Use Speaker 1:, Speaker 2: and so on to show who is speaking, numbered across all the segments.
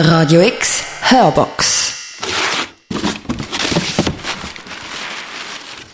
Speaker 1: Radio X Hörbox.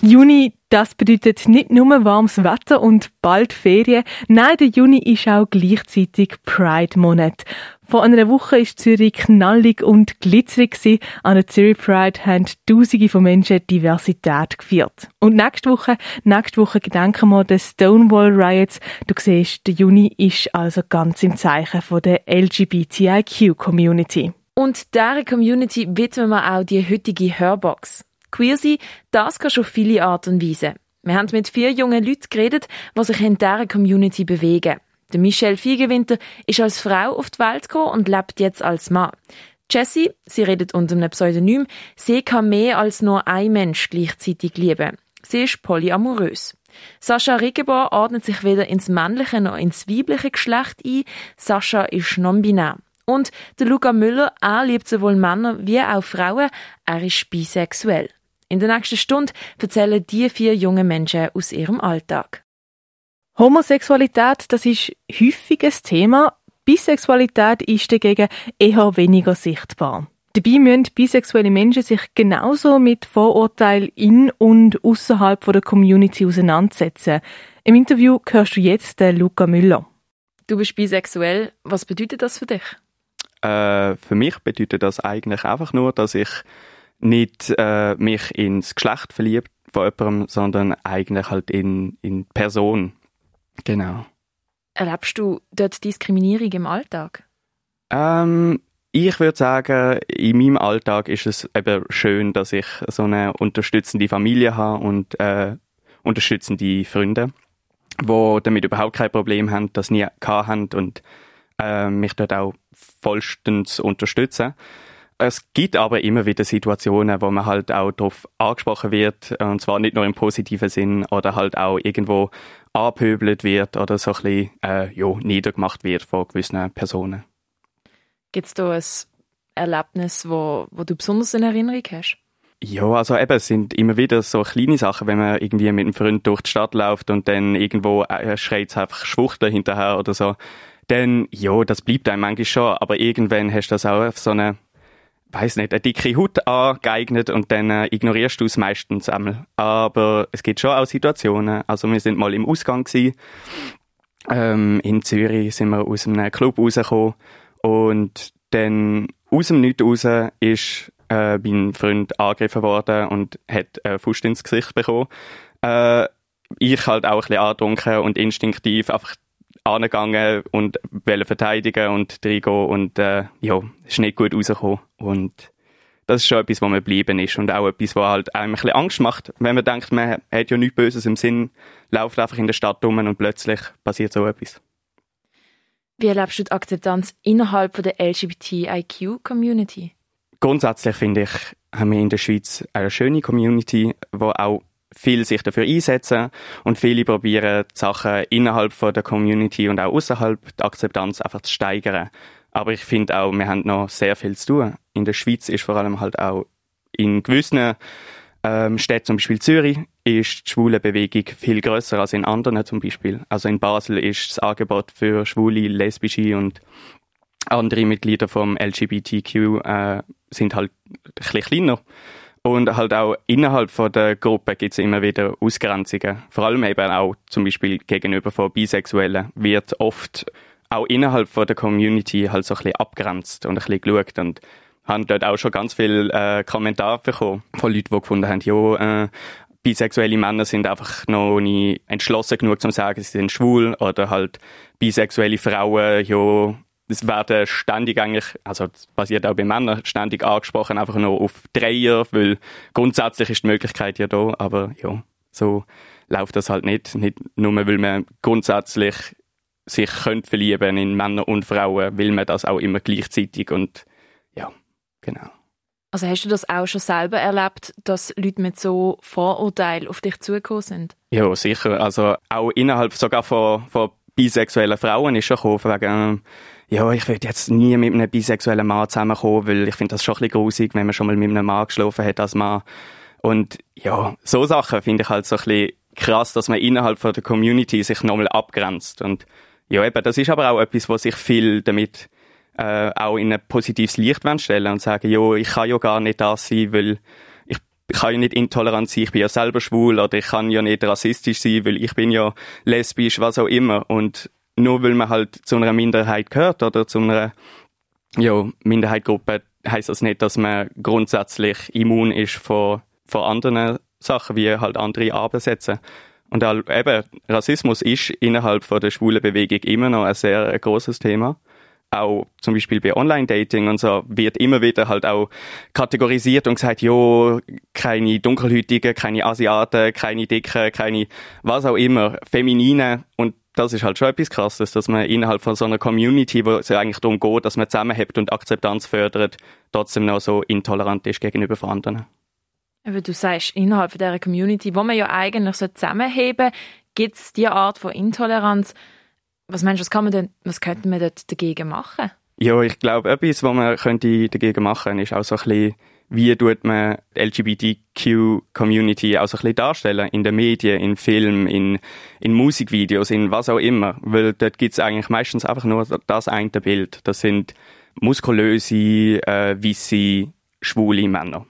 Speaker 2: Juni, das bedeutet nicht nur warmes Wetter und bald Ferien. Nein, der Juni ist auch gleichzeitig Pride-Monat. Vor einer Woche ist Zürich knallig und glitzerig An der Zürich Pride haben Tausende von Menschen Diversität gefeiert. Und nächste Woche, nächste Woche gedenken wir den Stonewall Riots. Du siehst, der Juni ist also ganz im Zeichen von der LGBTIQ-Community.
Speaker 3: Und dieser Community widmen wir auch die heutige Hörbox. Queer sein, das kann schon viele Art und Weise. Wir haben mit vier jungen Leuten geredet, die sich in dieser Community bewegen. Der Michelle Fiegewinter ist als Frau auf die Welt gekommen und lebt jetzt als Mann. Jessie, sie redet unter einem Pseudonym, sie kann mehr als nur ein Mensch gleichzeitig lieben. Sie ist polyamorös. Sascha Riggebauer ordnet sich weder ins männliche noch ins weibliche Geschlecht ein. Sascha ist non-binär. Und der Luca Müller, er liebt sowohl Männer wie auch Frauen. Er ist bisexuell. In der nächsten Stunde erzählen die vier jungen Menschen aus ihrem Alltag.
Speaker 2: Homosexualität, das ist häufig ein Thema. Bisexualität ist dagegen eher weniger sichtbar. Dabei müssen bisexuelle Menschen sich genauso mit Vorurteilen in und außerhalb der Community auseinandersetzen. Im Interview hörst du jetzt den Luca Müller.
Speaker 3: Du bist bisexuell. Was bedeutet das für dich?
Speaker 4: Äh, für mich bedeutet das eigentlich einfach nur, dass ich nicht äh, mich ins Geschlecht verliebt von jemandem, sondern eigentlich halt in, in Person. Genau.
Speaker 3: Erlebst du dort Diskriminierung im Alltag?
Speaker 4: Ähm, ich würde sagen, in meinem Alltag ist es eben schön, dass ich so eine unterstützende Familie habe und äh, unterstützende Freunde, die damit überhaupt kein Problem haben, das nie haben und äh, mich dort auch vollstens unterstützen. Es gibt aber immer wieder Situationen, wo man halt auch darauf angesprochen wird, und zwar nicht nur im positiven Sinn, oder halt auch irgendwo abhöbelt wird oder so ein bisschen äh, ja, niedergemacht wird von gewissen Personen.
Speaker 3: Gibt es da ein Erlebnis, wo, wo du besonders in Erinnerung hast?
Speaker 4: Ja, also eben, es sind immer wieder so kleine Sachen, wenn man irgendwie mit einem Freund durch die Stadt läuft und dann irgendwo äh, schreit es einfach Schwuchtel hinterher oder so. Dann, ja, das bleibt einem manchmal schon, aber irgendwann hast du das auch auf so eine weiß nicht, eine dicke Haut angeeignet und dann äh, ignorierst du es meistens einmal. Aber es gibt schon auch Situationen. Also wir sind mal im Ausgang gewesen. Ähm, in Zürich sind wir aus einem Club rausgekommen und dann aus dem Nichts raus ist äh, mein Freund angegriffen worden und hat äh, Fuß ins Gesicht bekommen. Äh, ich halt auch ein bisschen angetrunken und instinktiv einfach angegangen und wollte verteidigen und reingehen und äh, ja, ist nicht gut rausgekommen. Und das ist schon etwas, wo man geblieben ist und auch etwas, was halt einem ein bisschen Angst macht, wenn man denkt, man hat ja nichts Böses im Sinn, läuft einfach in der Stadt rum und plötzlich passiert so etwas.
Speaker 3: Wie erlebst du die Akzeptanz innerhalb der LGBTIQ-Community?
Speaker 4: Grundsätzlich finde ich, haben wir in der Schweiz eine schöne Community, wo auch viel sich dafür einsetzen und viele probieren, die Sachen innerhalb von der Community und auch außerhalb die Akzeptanz einfach zu steigern. Aber ich finde auch, wir haben noch sehr viel zu tun. In der Schweiz ist vor allem halt auch in gewissen ähm, Städten, zum Beispiel Zürich, ist die schwule Bewegung viel größer als in anderen zum Beispiel. Also in Basel ist das Angebot für schwule, lesbische und andere Mitglieder vom LGBTQ äh, sind halt ein bisschen kleiner. Und halt auch innerhalb von der Gruppe gibt es immer wieder Ausgrenzungen. Vor allem eben auch zum Beispiel gegenüber von Bisexuellen wird oft auch innerhalb von der Community halt so ein bisschen abgrenzt und ein bisschen geschaut und haben dort auch schon ganz viele äh, Kommentare bekommen von Leuten, die gefunden haben, ja, äh, bisexuelle Männer sind einfach noch nicht entschlossen genug, um zu sagen, sie sind schwul oder halt bisexuelle Frauen, ja, es werden ständig eigentlich, also das passiert auch bei Männern, ständig angesprochen, einfach nur auf Dreier, weil grundsätzlich ist die Möglichkeit ja da, aber ja, so läuft das halt nicht. Nicht nur, weil man grundsätzlich sich könnte verlieben in Männer und Frauen, will man das auch immer gleichzeitig und ja, genau.
Speaker 3: Also hast du das auch schon selber erlebt, dass Leute mit so Vorurteilen auf dich zugekommen sind?
Speaker 4: Ja, sicher. Also auch innerhalb sogar von, von bisexuellen Frauen ist schon gekommen, wegen, ja, ich würde jetzt nie mit einem bisexuellen Mann zusammenkommen, weil ich finde das schon ein bisschen grusig, wenn man schon mal mit einem Mann geschlafen hat als Mann. Und ja, so Sachen finde ich halt so ein bisschen krass, dass man innerhalb von der Community sich nochmal abgrenzt. Und ja, eben, das ist aber auch etwas, was sich viel damit äh, auch in ein positives Licht stellen und sagen, jo, ich kann ja gar nicht das sein, weil ich kann ja nicht intolerant sein, ich bin ja selber schwul oder ich kann ja nicht rassistisch sein, weil ich bin ja lesbisch, was auch immer. Und nur weil man halt zu einer Minderheit gehört oder zu einer ja, Minderheitgruppe, heißt das nicht, dass man grundsätzlich immun ist vor, vor anderen Sachen, wie halt andere Arbeitsätze. Und eben, Rassismus ist innerhalb von der schwulen Bewegung immer noch ein sehr großes Thema. Auch zum Beispiel bei Online-Dating und so wird immer wieder halt auch kategorisiert und gesagt, jo, keine Dunkelhäutigen, keine Asiaten, keine Dicken, keine was auch immer, Feminine. Und das ist halt schon etwas Krasses, dass man innerhalb von so einer Community, wo es ja eigentlich darum geht, dass man zusammenhält und Akzeptanz fördert, trotzdem noch so intolerant ist gegenüber anderen.
Speaker 3: Aber du sagst, innerhalb von dieser Community, wo man ja eigentlich so zusammenheben, gibt es diese Art von Intoleranz. Was meinst du, was, kann man denn, was könnte man dort dagegen machen?
Speaker 4: Ja, ich glaube, etwas, was man könnte dagegen machen könnte, ist auch so ein bisschen, wie tut man die LGBTQ-Community auch so ein bisschen darstellen, in den Medien, in Filmen, in, in Musikvideos, in was auch immer. Weil dort gibt es eigentlich meistens einfach nur das eine Bild. Das sind muskulöse, äh, weisse, schwule Männer.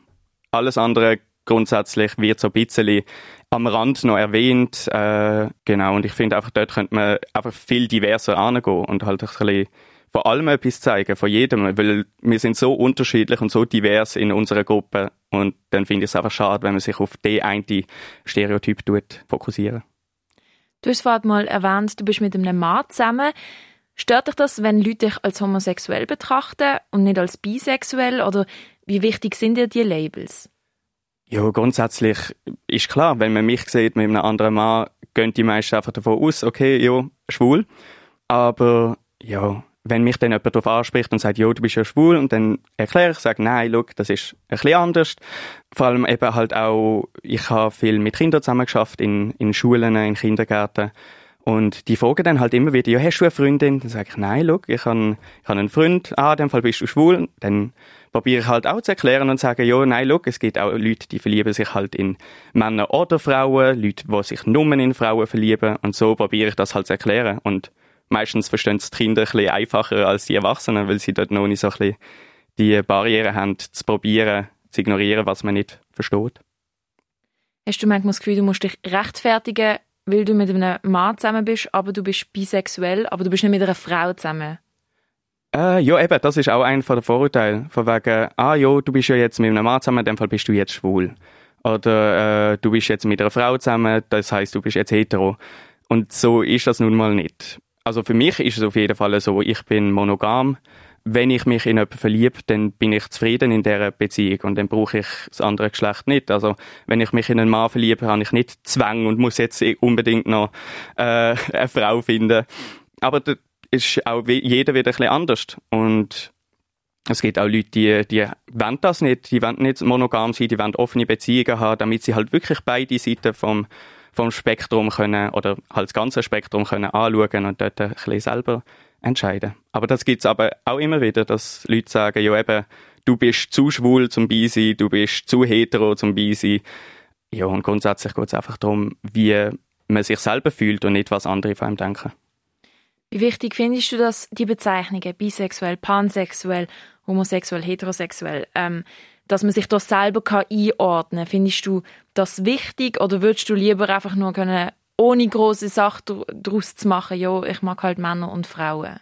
Speaker 4: Alles andere grundsätzlich wird so ein bisschen am Rand noch erwähnt. Äh, genau, und ich finde einfach, dort könnte man einfach viel diverser angehen und halt ein bisschen vor allem etwas zeigen, von jedem, weil wir sind so unterschiedlich und so divers in unserer Gruppe und dann finde ich es einfach schade, wenn man sich auf den einen Stereotyp tut, fokussieren.
Speaker 3: Du hast vorhin mal erwähnt, du bist mit einem Mann zusammen. Stört dich das, wenn Leute dich als homosexuell betrachten und nicht als bisexuell oder wie wichtig sind dir die Labels?
Speaker 4: Ja, grundsätzlich ist klar, wenn man mich sieht mit einem anderen Mann, gehen die meisten einfach davon aus, okay, ja, schwul. Aber ja, wenn mich dann jemand darauf anspricht und sagt, ja, du bist ja schwul, und dann erkläre ich, sage, nein, look, das ist ein bisschen anders. Vor allem eben halt auch, ich habe viel mit Kindern zusammengeschafft in, in Schulen, in Kindergärten. Und die fragen dann halt immer wieder, ja, hast du eine Freundin? Dann sage ich, nein, look, ich habe ich hab einen Freund, ah, in dem Fall bist du schwul. Dann probiere ich halt auch zu erklären und sagen, ja, nein, look, es gibt auch Leute, die verlieben sich halt in Männer oder Frauen, Leute, die sich nur in Frauen verlieben. Und so probiere ich das halt zu erklären. Und meistens verstehen es die Kinder ein bisschen einfacher als die Erwachsenen, weil sie dort noch nicht so ein bisschen die Barriere haben, zu probieren, zu ignorieren, was man nicht versteht.
Speaker 3: Hast du manchmal das Gefühl, du musst dich rechtfertigen, weil du mit einem Mann zusammen bist, aber du bist bisexuell, aber du bist nicht mit einer Frau zusammen?
Speaker 4: Äh, ja, eben, das ist auch einer der Vorurteile. Von wegen, ah ja, du bist ja jetzt mit einem Mann zusammen, in dem Fall bist du jetzt schwul. Oder äh, du bist jetzt mit einer Frau zusammen, das heißt, du bist jetzt hetero. Und so ist das nun mal nicht. Also für mich ist es auf jeden Fall so, ich bin monogam. Wenn ich mich in jemanden verliebe, dann bin ich zufrieden in dieser Beziehung und dann brauche ich das andere Geschlecht nicht. Also wenn ich mich in einen Mann verliebe, habe ich nicht Zwang und muss jetzt unbedingt noch äh, eine Frau finden. Aber da ist auch jeder wieder ein bisschen anders. Und es gibt auch Leute, die, die wollen das nicht, die wollen nicht monogam sein, die wollen offene Beziehungen haben, damit sie halt wirklich beide Seiten vom vom Spektrum können oder halt das ganze Spektrum können anschauen und dort ein bisschen selber entscheiden. Aber das gibt's aber auch immer wieder, dass Leute sagen, ja eben, du bist zu schwul zum Beisein, du bist zu hetero zum Beisein. Ja, und grundsätzlich geht es einfach darum, wie man sich selber fühlt und nicht, was andere von einem denken.
Speaker 3: Wie wichtig findest du, dass die Bezeichnungen bisexuell, pansexuell, homosexuell, heterosexuell, ähm, dass man sich das selber kann einordnen kann. Findest du das wichtig oder würdest du lieber einfach nur können, ohne große Sachen daraus zu machen, ja, ich mag halt Männer und Frauen?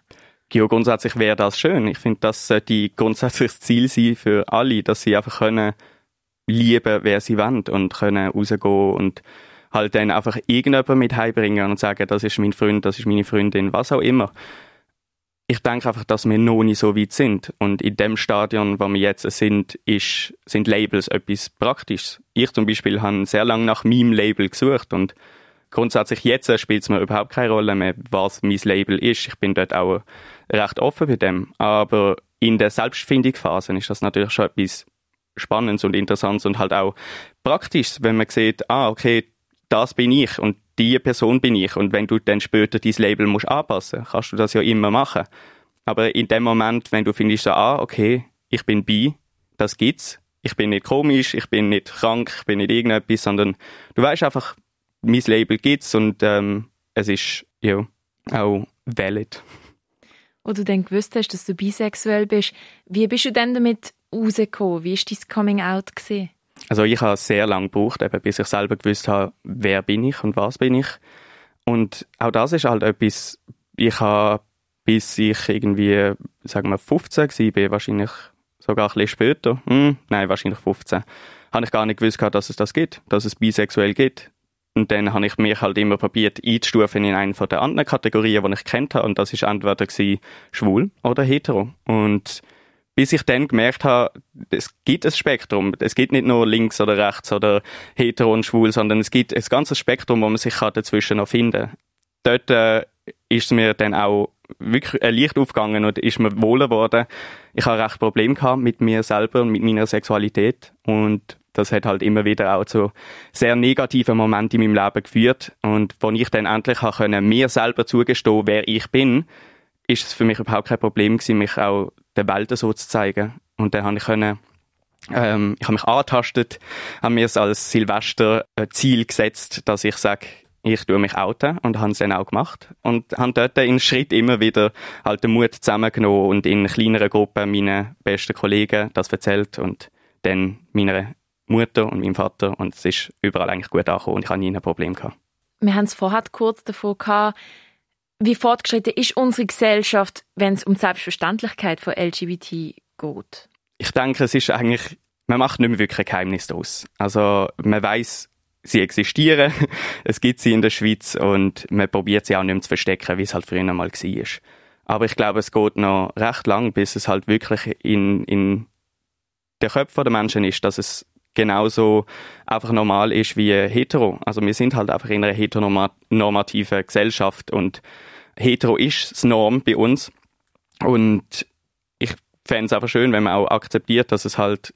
Speaker 4: Ja, grundsätzlich wäre das schön. Ich finde, das sollte grundsätzlich das Ziel sein für alle, dass sie einfach können lieben, wer sie wollen und können rausgehen und halt dann einfach irgendjemanden mit heimbringen und sagen, das ist mein Freund, das ist meine Freundin, was auch immer ich denke einfach, dass wir noch nicht so weit sind. Und in dem Stadion, wo wir jetzt sind, ist, sind Labels etwas Praktisches. Ich zum Beispiel habe sehr lange nach meinem Label gesucht und grundsätzlich jetzt spielt es mir überhaupt keine Rolle mehr, was mein Label ist. Ich bin dort auch recht offen bei dem. Aber in der Selbstfindungsphase ist das natürlich schon etwas Spannendes und Interessantes und halt auch Praktisches, wenn man sieht, ah, okay, das bin ich und die Person bin ich. Und wenn du dann später dein Label musst anpassen, kannst du das ja immer machen. Aber in dem Moment, wenn du findest, so, ah, okay, ich bin bi, das gibt's. Ich bin nicht komisch, ich bin nicht krank, ich bin nicht irgendetwas, sondern du weißt einfach, mein Label gibt's und ähm, es ist ja auch valid.
Speaker 3: Wo du dann gewusst hast, dass du bisexuell bist, wie bist du denn damit rausgekommen? Wie war dein Coming-out?
Speaker 4: Also ich habe sehr lange gebraucht, eben, bis ich selber gewusst habe, wer bin ich und was bin ich. Und auch das ist halt etwas, ich habe bis ich irgendwie, sagen wir 15 war, wahrscheinlich sogar ein bisschen später, hm, nein, wahrscheinlich 15, habe ich gar nicht gewusst, dass es das gibt, dass es bisexuell gibt. Und dann habe ich mich halt immer probiert einzustufen in eine der anderen Kategorien, die ich kennt habe. Und das ist entweder schwul oder hetero. Und bis ich dann gemerkt habe, es gibt ein Spektrum. Es gibt nicht nur links oder rechts oder hetero und schwul, sondern es gibt ein ganzes Spektrum, wo man sich dazwischen noch finden kann. Dort äh, ist es mir dann auch wirklich ein Licht aufgegangen und ist mir wohler geworden. Ich habe recht Probleme gehabt mit mir selber und mit meiner Sexualität und das hat halt immer wieder auch zu sehr negativen Momenten in meinem Leben geführt. Und als ich dann endlich können, mir selber zugestehen, wer ich bin, ist es für mich überhaupt kein Problem gewesen, mich auch der Welt so zu zeigen. Und dann habe ich können, ähm, ich habe mich angetastet, habe mir es als Silvester-Ziel gesetzt, dass ich sage, ich tue mich outen und habe es dann auch gemacht und habe dort in Schritt immer wieder halt den Mut zusammengenommen und in kleineren Gruppen meinen besten Kollegen das erzählt und dann meiner Mutter und meinem Vater und es ist überall eigentlich gut angekommen und ich habe nie ein Problem gehabt.
Speaker 3: Wir haben es vorher kurz davon gehabt, wie fortgeschritten ist unsere Gesellschaft, wenn es um die Selbstverständlichkeit von LGBT geht?
Speaker 4: Ich denke, es ist eigentlich, man macht nicht mehr wirklich ein Geheimnis daraus. Also man weiß sie existieren, es gibt sie in der Schweiz und man probiert sie auch nicht mehr zu verstecken, wie es halt früher mal war. Aber ich glaube, es geht noch recht lang, bis es halt wirklich in, in der Köpfe der Menschen ist, dass es genauso einfach normal ist wie hetero. Also wir sind halt einfach in einer heteronormativen Gesellschaft und hetero ist das Norm bei uns. Und ich fände es einfach schön, wenn man auch akzeptiert, dass es halt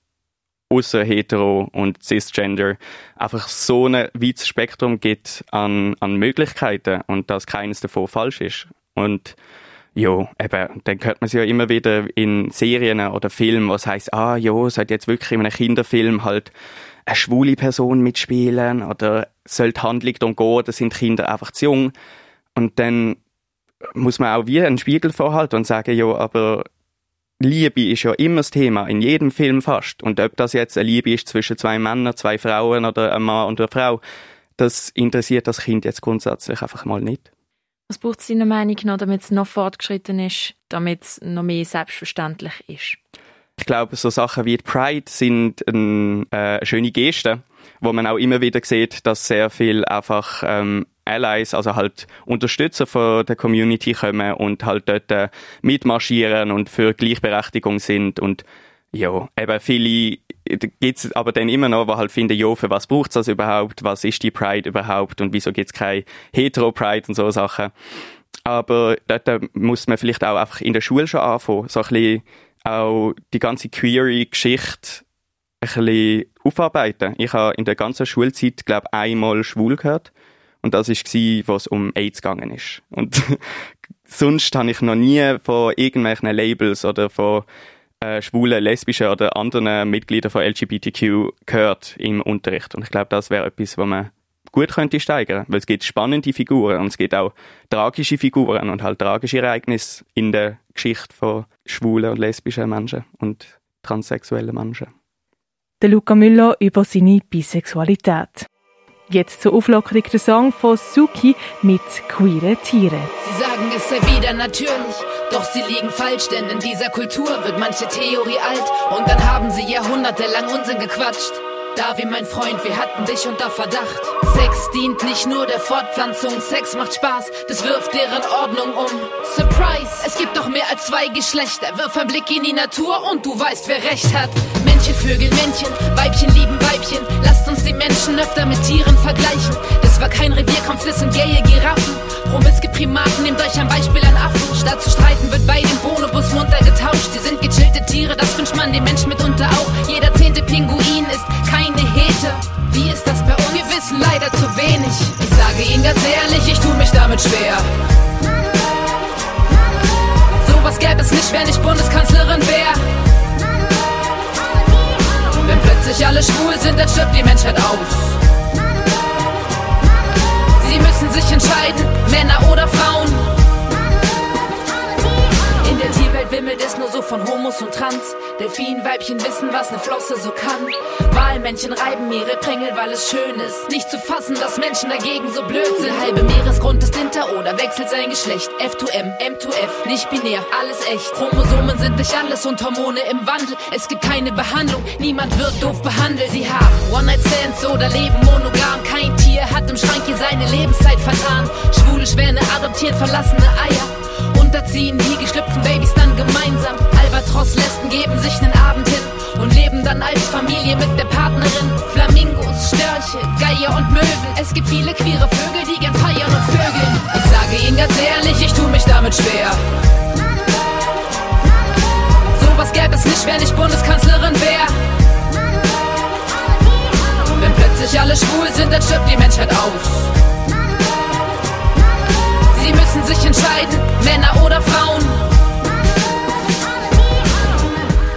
Speaker 4: außer hetero und cisgender einfach so ein weites Spektrum gibt an, an Möglichkeiten und dass keines davon falsch ist. Und ja, eben, dann hört man es ja immer wieder in Serien oder Filmen, was heißt, ah, ja, sollte jetzt wirklich in einem Kinderfilm halt eine schwule Person mitspielen oder soll die Handlung darum gehen, da sind Kinder einfach zu jung. Und dann muss man auch wie einen Spiegel vorhalten und sagen, ja, aber Liebe ist ja immer das Thema, in jedem Film fast. Und ob das jetzt eine Liebe ist zwischen zwei Männern, zwei Frauen oder einem Mann und einer Frau, das interessiert das Kind jetzt grundsätzlich einfach mal nicht.
Speaker 3: Was braucht es deiner Meinung nach, damit es noch fortgeschritten ist, damit es noch mehr selbstverständlich ist?
Speaker 4: Ich glaube, so Sachen wie Pride sind eine äh, schöne Geste, wo man auch immer wieder sieht, dass sehr viel einfach ähm, Allies, also halt Unterstützer von der Community kommen und halt dort äh, mitmarschieren und für Gleichberechtigung sind und ja, eben viele gibt's aber dann immer noch, die halt finden, ja, für was braucht's das überhaupt? Was ist die Pride überhaupt? Und wieso gibt's keine Hetero-Pride und so Sachen? Aber dort muss man vielleicht auch einfach in der Schule schon anfangen, so ein bisschen auch die ganze Query-Geschichte ein bisschen aufarbeiten. Ich habe in der ganzen Schulzeit, glaube einmal schwul gehört. Und das war, was um AIDS gegangen ist. Und sonst habe ich noch nie von irgendwelchen Labels oder von äh, schwulen, lesbischen oder anderen Mitgliedern von LGBTQ gehört im Unterricht. Und ich glaube, das wäre etwas, was man gut könnte steigern, weil es gibt spannende Figuren und es gibt auch tragische Figuren und halt tragische Ereignisse in der Geschichte von schwulen und lesbischen Menschen und transsexuellen Menschen.
Speaker 2: Der Luca Müller über seine Bisexualität. Jetzt zur Auflockerung der Song von Suki mit queeren Tieren.
Speaker 5: Sie sagen, es sei wieder natürlich, doch sie liegen falsch, denn in dieser Kultur wird manche Theorie alt und dann haben sie jahrhundertelang Unsinn gequatscht. Davi, mein Freund, wir hatten dich unter Verdacht. Sex dient nicht nur der Fortpflanzung, Sex macht Spaß, das wirft deren Ordnung um. Surprise, es gibt doch mehr als zwei Geschlechter. Wirf ein Blick in die Natur und du weißt, wer recht hat. Männchen, Vögel, Männchen, Weibchen lieben Weibchen. Lasst uns die Menschen öfter mit Tieren vergleichen. Das war kein Revierkampf, das sind gaye Giraffen. Promiske Primaten, nehmt euch ein Beispiel an Affen. Statt zu streiten wird bei dem Bonobus munter getauscht. Sie sind gechillte Tiere, das wünscht man dem Menschen mitunter auch. Jeder Hete. Wie ist das bei uns? Wir wissen leider zu wenig. Ich sage Ihnen ganz ehrlich, ich tu mich damit schwer. Sowas gäbe es nicht, wenn ich Bundeskanzlerin wäre. Wenn plötzlich alle schwul sind, dann stirbt die Menschheit aus. Sie müssen sich entscheiden, Männer oder Frauen. Wimmelt es nur so von Homos und Trans. Delfinweibchen wissen, was ne Flosse so kann. Wahlmännchen reiben ihre Prängel, weil es schön ist. Nicht zu fassen, dass Menschen dagegen so blöd sind. Halbe Meeresgrund ist hinter oder wechselt sein Geschlecht. F to M, M to F, nicht binär, alles echt. Chromosomen sind nicht alles und Hormone im Wandel. Es gibt keine Behandlung, niemand wird doof behandelt. Sie haben One-Night-Stands oder leben monogam. Kein Tier hat im Schrank hier seine Lebenszeit vertan. Schwule Schwäne adoptieren verlassene Eier. Unterziehen die geschlüpften Babys dann gemeinsam. Albatros-Lesben geben sich nen Abend hin und leben dann als Familie mit der Partnerin. Flamingos, Störche, Geier und Möwen. Es gibt viele queere Vögel, die gern feiern und vögeln. Ich sage Ihnen ganz ehrlich, ich tu mich damit schwer. Sowas gäbe es nicht, wenn ich Bundeskanzlerin wär. Wenn plötzlich alle schwul sind, dann stirbt die Menschheit aus. Sie müssen sich entscheiden, Männer oder Frauen.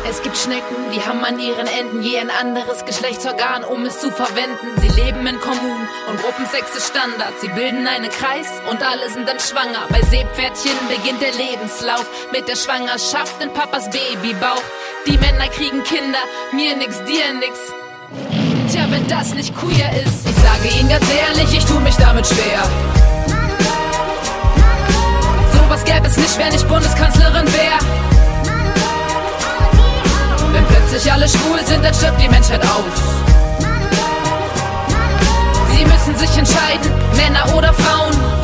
Speaker 5: Es gibt Schnecken, die haben an ihren Enden je ein anderes Geschlechtsorgan, um es zu verwenden. Sie leben in Kommunen und Gruppensex ist Standard. Sie bilden einen Kreis und alle sind dann schwanger. Bei Seepferdchen beginnt der Lebenslauf mit der Schwangerschaft in Papas Babybauch. Die Männer kriegen Kinder, mir nix, dir nix. Tja, wenn das nicht queer ist, ich sage Ihnen ganz ehrlich, ich tu mich damit schwer. Nicht, wenn ich Bundeskanzlerin wär. Wenn plötzlich alle schwul sind, dann stirbt die Menschheit aus. Sie müssen sich entscheiden, Männer oder Frauen.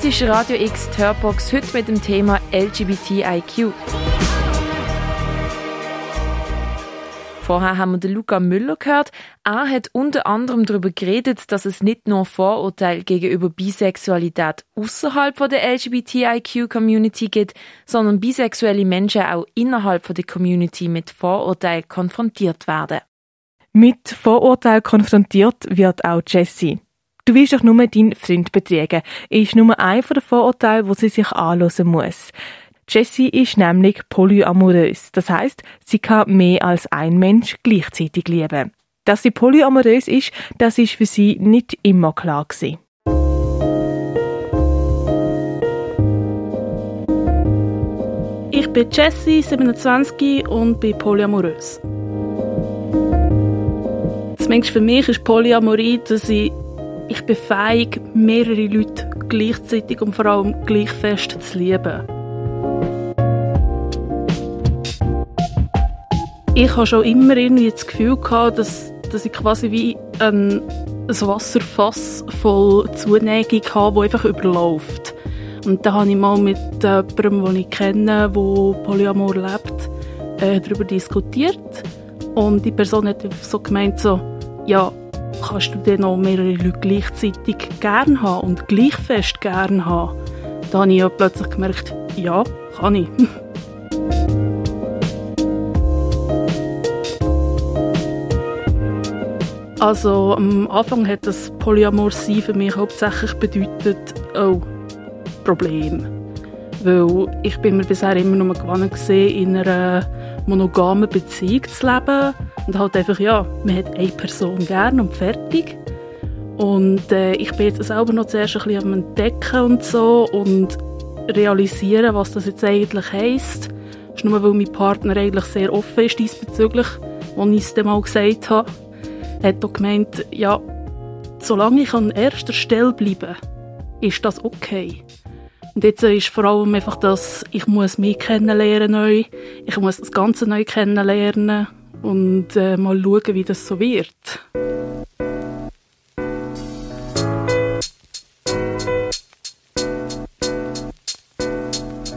Speaker 3: Du hörst Radio X die Hörbox heute mit dem Thema LGBTIQ. Vorher haben wir den Luca Müller gehört. Er hat unter anderem darüber geredet, dass es nicht nur Vorurteile gegenüber Bisexualität außerhalb der LGBTIQ-Community gibt, sondern bisexuelle Menschen auch innerhalb der Community mit Vorurteilen konfrontiert werden.
Speaker 2: Mit Vorurteilen konfrontiert wird auch Jessie. Du willst doch nur deinen Freund betrügen, ist nur ein von den Vorurteilen, wo sie sich anhören muss. Jessie ist nämlich polyamorös. Das heißt, sie kann mehr als ein Mensch gleichzeitig lieben. Dass sie polyamorös ist, das ist für sie nicht immer klar gewesen.
Speaker 6: Ich bin Jessie, 27 und bin polyamorös. Zumindest für mich ist Polyamorie, dass ich, ich bin fähig, mehrere Leute gleichzeitig und vor allem gleich fest zu lieben. Ich habe schon immer irgendwie das Gefühl gehabt, dass, dass ich quasi wie ein, ein Wasserfass voll Zuneigung habe, das einfach überläuft. Und da habe ich mal mit jemandem, den ich kenne, der Polyamor lebt, äh, darüber diskutiert. Und die Person hat so gemeint, so, ja, kannst du denn noch mehrere Leute gleichzeitig gern haben und gleich fest gern haben? Da habe ich ja plötzlich gemerkt, ja, kann ich. Also am Anfang hat das Polyamor für mich hauptsächlich bedeutet, oh, Problem. Weil ich bin mir bisher immer nur gewohnt gesehen, in einer monogamen Beziehung zu leben. Und halt einfach, ja, man hat eine Person gern und fertig. Und äh, ich bin jetzt selber noch zuerst ein bisschen am Entdecken und so und realisieren, was das jetzt eigentlich heisst. Das ist nur, weil mein Partner eigentlich sehr offen ist diesbezüglich, als ich es dem mal gesagt habe. Er hat auch gemeint, ja, solange ich an erster Stelle bleibe, ist das okay. Und jetzt ist vor allem einfach das, ich muss mich kennenlernen neu, ich muss das Ganze neu kennenlernen und äh, mal schauen, wie das so wird.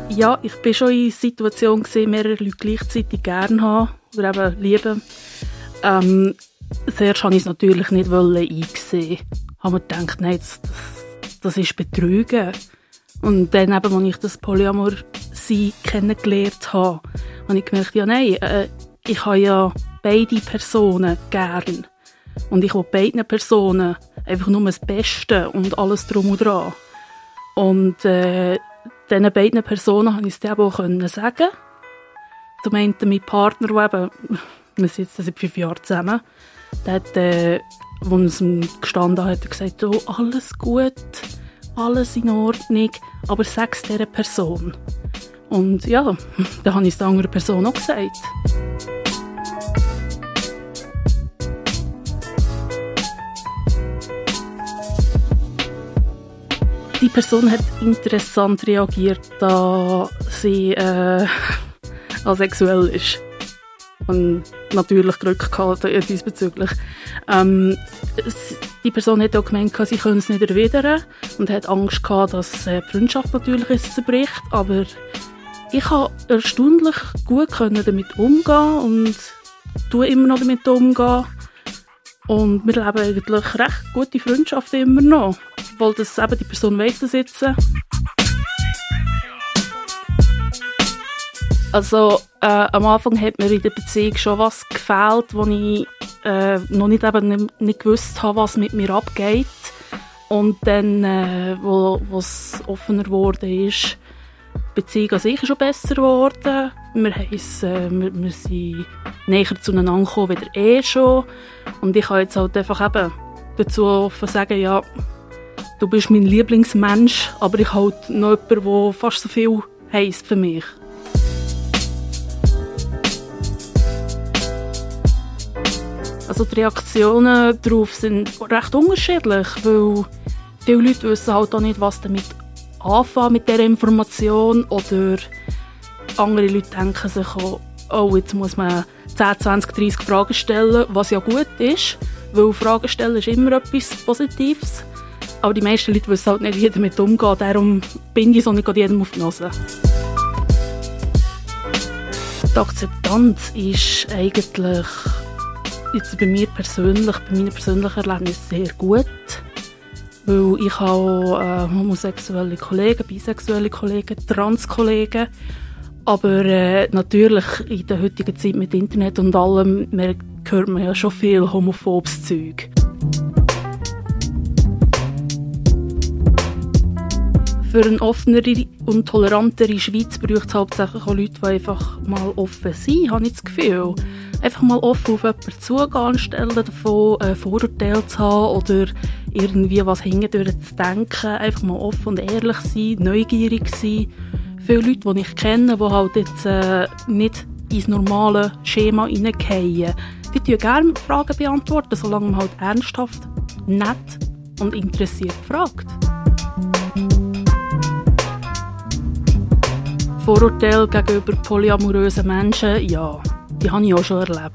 Speaker 6: Ja, ich bin schon in Situationen gesehen, mehrere Leute gleichzeitig gerne haben oder eben lieben. Ähm, zuerst habe ich es natürlich nicht einsehen. Habe mir gedacht, nein, das, das, das ist Betrügen. Und dann eben, als ich das Polyamor sein kennengelernt habe, habe ich gemerkt, ja nein, äh, ich habe ja beide Personen gern. Und ich will beiden Personen einfach nur das Beste und alles drum und dran. Und äh, diesen beiden Personen konnte ich es dann auch sagen. Zum einen mein Partner, der eben, wir sitzen seit fünf Jahren zusammen, der hat, äh, als es gestanden hat, gesagt, oh, alles gut, alles in Ordnung, aber es dieser Person. Und ja, dann habe ich es der anderen Person auch gesagt. Die Person hat interessant reagiert, da sie äh, asexuell ist. Und natürlich Glück gehabt diesbezüglich. Ähm, die Person hat auch gemeint, sie können es nicht erwidern und hat Angst gehabt, dass äh, die Freundschaft natürlich zerbricht. Aber ich habe erstaunlich gut damit umgehen und tue immer noch damit umgehen. Und wir leben eigentlich recht gute Freundschaften immer noch. Weil das eben die Person weiss das jetzt. Also äh, am Anfang hat mir in der Beziehung schon was gefehlt, wo ich äh, noch nicht, eben nicht, gewusst habe, was mit mir abgeht. Und dann, äh, wo es offener geworden ist, die Beziehung an sich schon besser geworden. Wir, heiss, äh, wir, wir sind näher zueinander gekommen, wieder eh schon. Und ich kann jetzt halt einfach eben dazu offen sagen, ja, du bist mein Lieblingsmensch, aber ich halt noch jemanden, der fast so viel heisst für mich. Also die Reaktionen darauf sind recht unterschiedlich, weil viele Leute wissen halt auch nicht, was damit anfangen mit dieser Information oder andere Leute denken sich auch, oh, jetzt muss man 10, 20, 30 Fragen stellen, was ja gut ist, weil Fragen stellen ist immer etwas Positives. Aber die meisten Leute wissen halt nicht, wie damit umgehen, darum bin ich so nicht jedem auf die Nase. Die Akzeptanz ist eigentlich jetzt bei mir persönlich, bei meinen persönlichen Erlebnissen sehr gut. Weil ich habe äh, homosexuelle Kollegen, bisexuelle Kollegen, Transkollegen. Aber äh, natürlich in der heutigen Zeit mit Internet und allem hört man ja schon viel homophobes Zeug. Für eine offenere und tolerantere Schweiz braucht es hauptsächlich auch Leute, die einfach mal offen sind, habe ich das Gefühl einfach mal offen auf jemanden zugehen, anstelle davon äh, Vorurteile zu haben oder irgendwie was hingedurch zu denken. Einfach mal offen und ehrlich sein, neugierig sein. Viele Leute, die ich kenne, die halt jetzt äh, nicht ins normale Schema hineingehen, die tun gerne Fragen beantworten, solange man halt ernsthaft, nett und interessiert fragt. Vorurteile gegenüber polyamorösen Menschen, ja, die habe ich auch schon erlebt.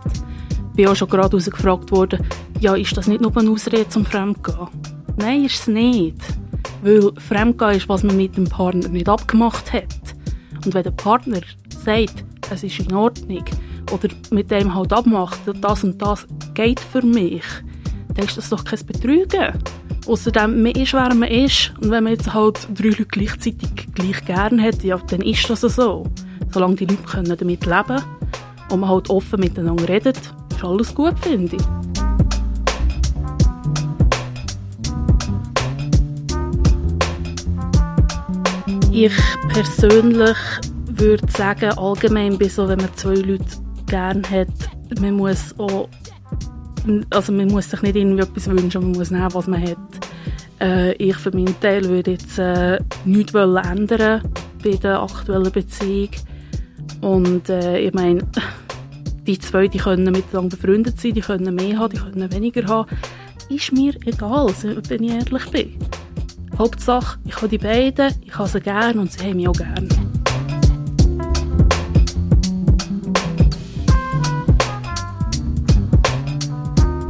Speaker 6: Ich bin auch schon gerade gefragt worden, ja, ist das nicht nur eine Ausrede zum Fremdgehen? Nein, ist es nicht. Weil Fremdgehen ist, was man mit dem Partner nicht abgemacht hat. Und wenn der Partner sagt, es ist in Ordnung, oder mit dem halt abmacht, das und das geht für mich, dann ist das doch kein Betrügen. Außerdem, man ist, wer man ist. Und wenn man jetzt halt drei Leute gleichzeitig gleich gern hat, ja, dann ist das so. Solange die Leute damit leben können, und man halt offen miteinander redet, ist alles gut, finde ich. Ich persönlich würde sagen, allgemein wenn man zwei Leute gerne hat, man muss auch, also man muss sich nicht irgendwie etwas wünschen, man muss nehmen, was man hat. Äh, ich für meinen Teil würde jetzt äh, nichts ändern bei der aktuellen Beziehung. Und äh, ich meine, die zwei die können miteinander befreundet sein, die können mehr haben, die können weniger haben. Ist mir egal, wenn ich ehrlich bin. Hauptsache, ich habe die beiden, ich habe sie gerne und sie haben mich auch gerne.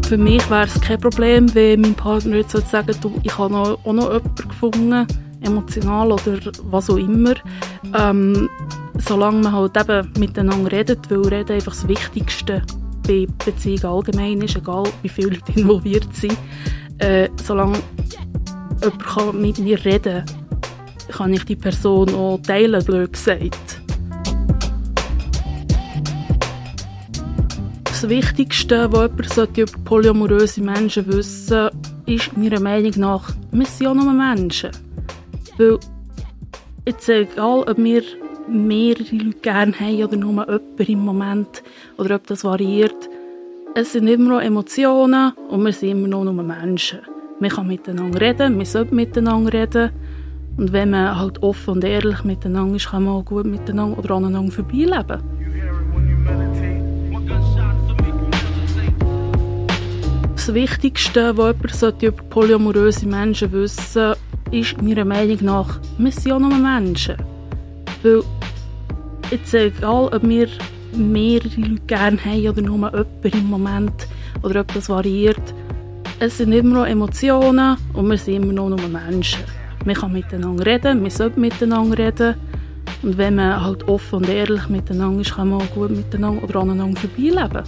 Speaker 6: Für mich wäre es kein Problem, wenn mein Partner jetzt sagen du, ich habe auch noch jemanden gefunden, emotional oder was auch immer. Ähm, solange man halt eben miteinander redet, weil Reden einfach das Wichtigste bei Beziehungen allgemein ist, egal wie viele Leute involviert sind. Äh, solange jemand kann mit mir reden kann, ich die Person auch teilen, blöd gesagt. Das Wichtigste, was jemand über polyamoröse Menschen wissen sollte, ist meiner Meinung nach, wir sind ja nur Menschen. Weil
Speaker 7: jetzt egal, ob wir mehrere Leute gerne haben oder nur jemanden im Moment oder ob das variiert, es sind immer noch Emotionen und wir sind immer noch nur Menschen. Man kann miteinander reden, man sollte miteinander reden. Und wenn man halt offen und ehrlich miteinander ist, kann man auch gut miteinander oder aneinander vorbeileben. Das Wichtigste, was jemand über polyamoröse Menschen wissen sollte, ist meiner Meinung nach, wir sind ja nur Menschen. Weil, jetzt egal, ob wir mehrere Leute gerne haben oder nur jemanden im Moment oder ob das variiert, es sind immer noch Emotionen und wir sind immer noch nur Menschen. Man kann miteinander reden, man sollte miteinander reden. Und wenn man halt offen und ehrlich miteinander ist, kann man auch gut miteinander oder aneinander vorbeileben.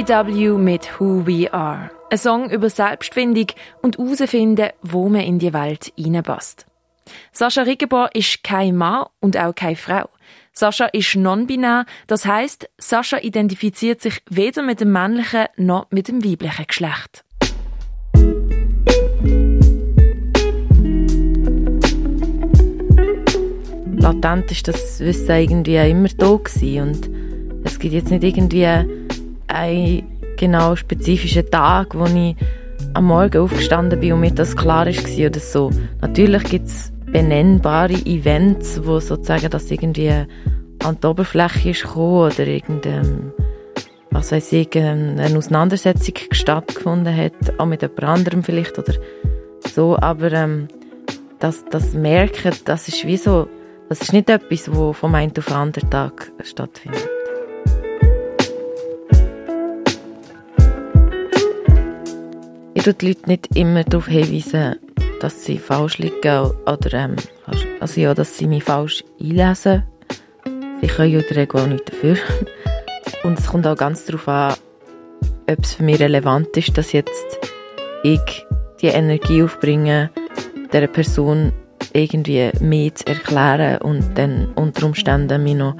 Speaker 3: AW mit Who We Are. Ein Song über Selbstfindung und herausfinden, wo man in die Welt hineinpasst. Sascha Riggebauer ist kein Mann und auch keine Frau. Sascha ist non-binär, das heißt, Sascha identifiziert sich weder mit dem männlichen noch mit dem weiblichen Geschlecht.
Speaker 8: Latent ist das Wissen irgendwie immer da gewesen und es gibt jetzt nicht irgendwie einen genau spezifischen Tag, wo ich am Morgen aufgestanden bin und mir das klar war oder so. Natürlich gibt es benennbare Events, wo sozusagen das irgendwie an die Oberfläche ist gekommen oder irgendein, was weiß ich, eine Auseinandersetzung stattgefunden hat, auch mit jemand anderem vielleicht oder so, aber ähm, das, das Merken, das ist wie so, das ist nicht etwas, das vom einen auf den anderen Tag stattfindet. Ich tue die Leute nicht immer darauf hinweisen, dass sie falsch liegen oder ähm, also ja, dass sie mich falsch einlesen. Sie können ja in der Regel auch nicht dafür. Und es kommt auch ganz darauf an, ob es für mich relevant ist, dass jetzt ich die Energie aufbringe, dieser Person irgendwie mehr zu erklären und dann unter Umständen mich noch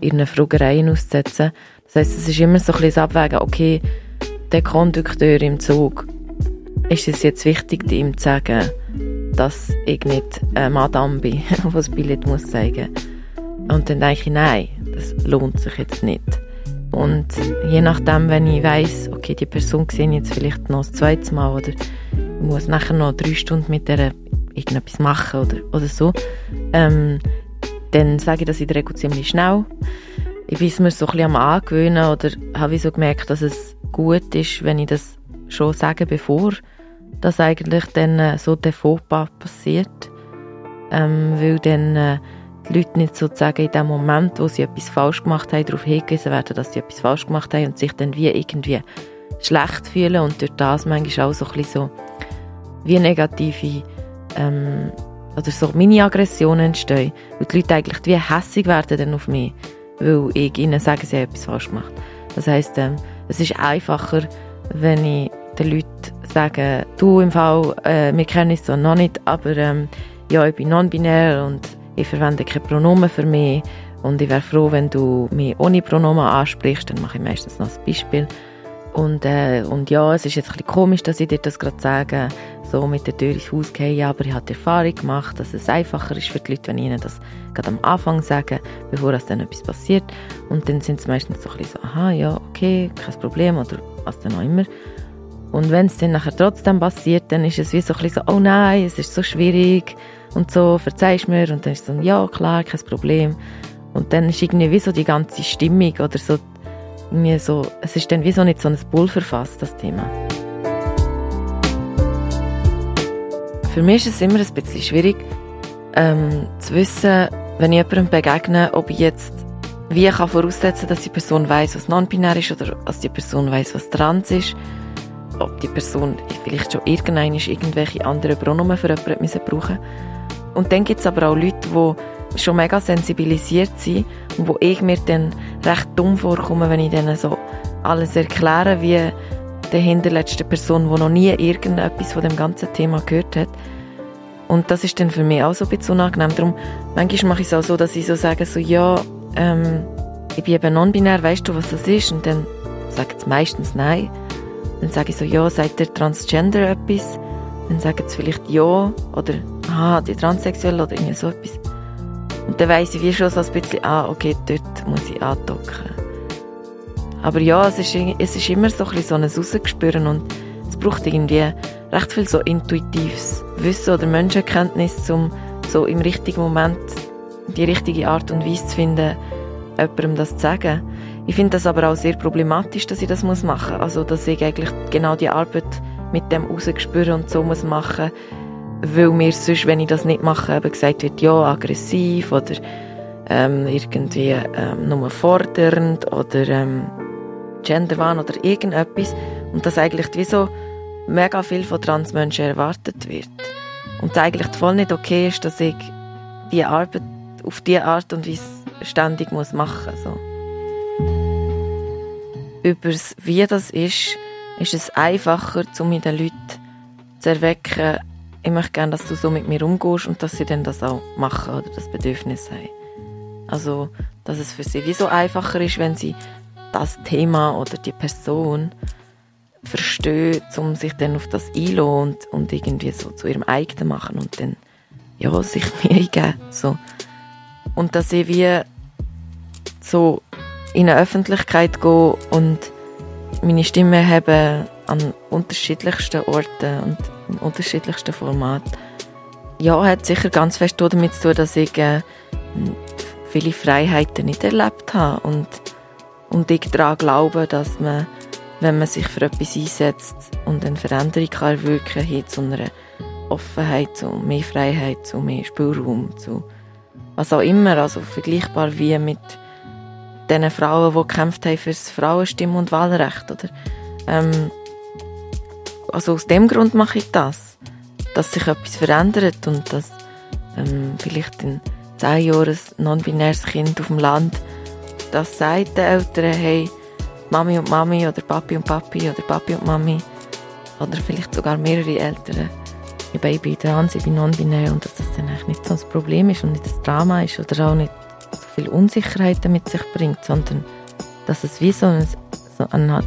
Speaker 8: in eine Fragereien auszusetzen. Das heisst, es ist immer so ein bisschen das Abwägen, okay, der Kondukteur im Zug ist es jetzt wichtig, ihm zu sagen, dass ich nicht eine Madame bin, die das Billett muss zeigen Und dann denke ich, nein, das lohnt sich jetzt nicht. Und je nachdem, wenn ich weiss, okay, die Person sehe ich jetzt vielleicht noch das zweite Mal oder ich muss nachher noch drei Stunden mit der irgendetwas machen oder, oder so, ähm, dann sage ich das in der Regel ziemlich schnell. Ich bin mir so ein bisschen am Angewöhnen oder habe ich so gemerkt, dass es gut ist, wenn ich das schon sage, bevor dass eigentlich dann äh, so der Fauxpas passiert. Ähm, weil dann äh, die Leute nicht sozusagen in dem Moment, wo sie etwas falsch gemacht haben, darauf hingewiesen werden, dass sie etwas falsch gemacht haben und sich dann wie irgendwie schlecht fühlen und durch das manchmal auch so ein bisschen so wie negative ähm, oder so Mini-Aggressionen entstehen. Weil die Leute eigentlich wie hässig werden dann auf mich, weil ich ihnen sage, sie haben etwas falsch gemacht. Das heisst, ähm, es ist einfacher, wenn ich den Leuten sage, du im Fall, äh, wir kennen uns so noch nicht, aber ähm, ja, ich bin non-binär und ich verwende keine Pronomen für mich und ich wäre froh, wenn du mich ohne Pronomen ansprichst, dann mache ich meistens noch ein Beispiel. Und, äh, und ja, es ist jetzt ein bisschen komisch, dass ich dir das gerade sage, so mit der Tür ins Haus gehen, aber ich habe die Erfahrung gemacht, dass es einfacher ist für die Leute, wenn ich ihnen das gerade am Anfang sage, bevor es dann etwas passiert. Und dann sind sie meistens so ein bisschen so, aha, ja, okay, kein Problem oder was dann auch immer. Und wenn es dann nachher trotzdem passiert, dann ist es wie so ein bisschen so, oh nein, es ist so schwierig und so, verzeihst mir und dann ist es so, ja klar, kein Problem. Und dann ist irgendwie wie so die ganze Stimmung oder so, irgendwie so, es ist dann wie so nicht so ein Pulverfass, das Thema. Für mich ist es immer ein bisschen schwierig, ähm, zu wissen, wenn ich jemandem begegne, ob ich jetzt wie ich kann voraussetzen, dass die Person weiß, was non-binär ist oder dass die Person weiß, was trans ist ob die Person vielleicht schon irgendein irgendwelche anderen Pronomen für jemanden brauchen Und dann gibt es aber auch Leute, die schon mega sensibilisiert sind und wo ich mir dann recht dumm vorkomme, wenn ich denen so alles erkläre, wie der hinterletzte Person, die noch nie irgendetwas von dem ganzen Thema gehört hat. Und das ist dann für mich auch so ein bisschen unangenehm. Darum, manchmal mache ich es auch so, dass ich so sage, so, ja, ähm, ich bin eben non-binär, weißt du, was das ist? Und dann sagt es meistens nein. Dann sage ich so, ja, seid ihr Transgender etwas? Dann sagen sie vielleicht ja oder aha, die transsexuell oder irgendwie so etwas. Und dann weiss ich wie schon so ein bisschen, ah, okay, dort muss ich andocken. Aber ja, es ist, es ist immer so ein bisschen so ein Rausgespüren und es braucht irgendwie recht viel so intuitives Wissen oder Menschenkenntnis, um so im richtigen Moment die richtige Art und Weise zu finden, jemandem das zu sagen. Ich finde das aber auch sehr problematisch, dass ich das machen muss. Also, dass ich eigentlich genau die Arbeit mit dem Rausgespür und so muss machen weil mir sonst, wenn ich das nicht mache, eben gesagt wird, ja, aggressiv oder ähm, irgendwie ähm, nur fordernd oder ähm, genderwahn oder irgendetwas und das eigentlich wie so mega viel von Transmenschen erwartet wird. Und eigentlich voll nicht okay ist, dass ich die Arbeit auf diese Art und Weise ständig machen muss. So über wie das ist, ist es einfacher, um mit den Leuten zu erwecken, ich möchte gerne, dass du so mit mir umgehst und dass sie dann das auch machen oder das Bedürfnis haben. Also, dass es für sie wie so einfacher ist, wenn sie das Thema oder die Person verstehen, um sich dann auf das einzulassen und, irgendwie so zu ihrem eigenen machen und dann, ja, sich mir geben, so. Und dass sie wie so in eine Öffentlichkeit gehen und meine Stimme haben an unterschiedlichsten Orten und in unterschiedlichsten Formaten. Ja, hat sicher ganz fest damit zu tun, dass ich äh, viele Freiheiten nicht erlebt habe und, und ich daran glaube, dass man, wenn man sich für etwas einsetzt und eine Veränderung kann erwirken kann, zu einer Offenheit, zu mehr Freiheit, zu mehr Spielraum, zu was auch immer, also vergleichbar wie mit den Frauen, die gekämpft haben für das Frauenstimm- und Wahlrecht, oder? Ähm, also aus dem Grund mache ich das, dass sich etwas verändert und dass ähm, vielleicht in zehn Jahren ein non-binäres Kind auf dem Land das sagt den Eltern, hey, Mami und Mami oder Papi und Papi oder Papi und Mami oder vielleicht sogar mehrere Eltern ich Baby trans, ich bin non-binär und dass das dann eigentlich nicht so ein Problem ist und nicht das Drama ist oder auch nicht viel Unsicherheit mit sich bringt, sondern dass es wie so eine, so eine,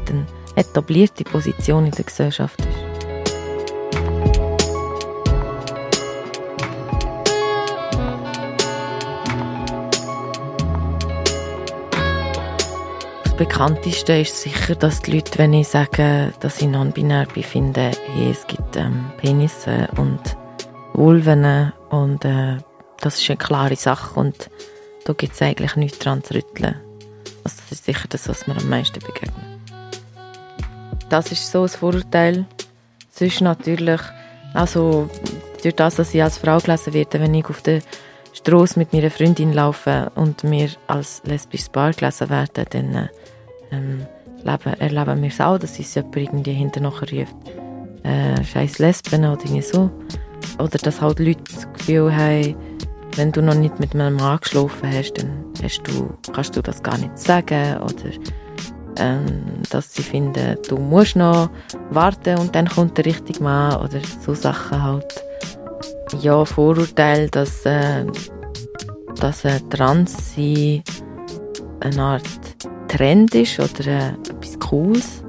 Speaker 8: etablierte Position in der Gesellschaft ist. bekannteste ist sicher, dass die Leute, wenn ich sage, dass ich non-binär bin, finden, hey, es gibt ähm, Penisse und Vulven und äh, das ist eine klare Sache und da gibt es eigentlich nichts dran zu rütteln. Also das ist sicher das, was mir am meisten begegnet. Das ist so ein Vorurteil. Sonst natürlich, also durch das, dass ich als Frau gelesen werde, wenn ich auf der Straße mit meiner Freundin laufe und mir als lesbisches Paar gelesen werden, dann ähm, leben, erleben wir es auch, dass uns jemand irgendwie hinterher ruft, äh, scheiß Lesben oder so. Oder dass halt Leute das Gefühl haben, wenn du noch nicht mit einem Mann geschlafen hast, dann hast du, kannst du das gar nicht sagen. Oder ähm, dass sie finden, du musst noch warten und dann kommt der richtige Mann. Oder so Sachen halt. Ja, Vorurteil, dass, äh, dass äh, Trans eine Art Trend ist oder äh, etwas Cooles.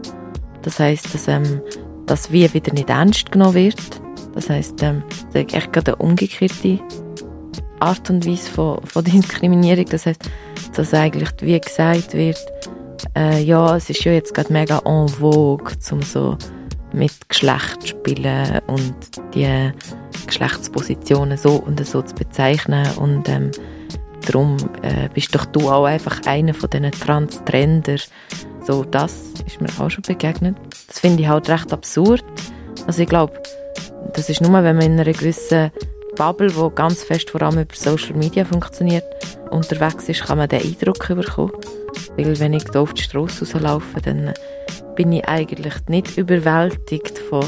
Speaker 8: Das heißt, dass ähm, das wie wieder nicht ernst genommen wird. Das heißt, ähm, das ist echt eine umgekehrte Art und Weise von, von Diskriminierung. Das heißt, dass eigentlich wie gesagt wird, äh, ja, es ist ja jetzt gerade mega en vogue, um so mit Geschlecht zu spielen und die Geschlechtspositionen so und so zu bezeichnen und ähm, darum äh, bist doch du auch einfach einer von diesen Transtrender. So, das ist mir auch schon begegnet. Das finde ich halt recht absurd. Also ich glaube, das ist nur, wenn man in einer gewissen Bubble, die ganz fest vor allem über Social Media funktioniert, unterwegs ist, kann man den Eindruck bekommen. Weil wenn ich da auf die Straße rauslaufe, dann bin ich eigentlich nicht überwältigt von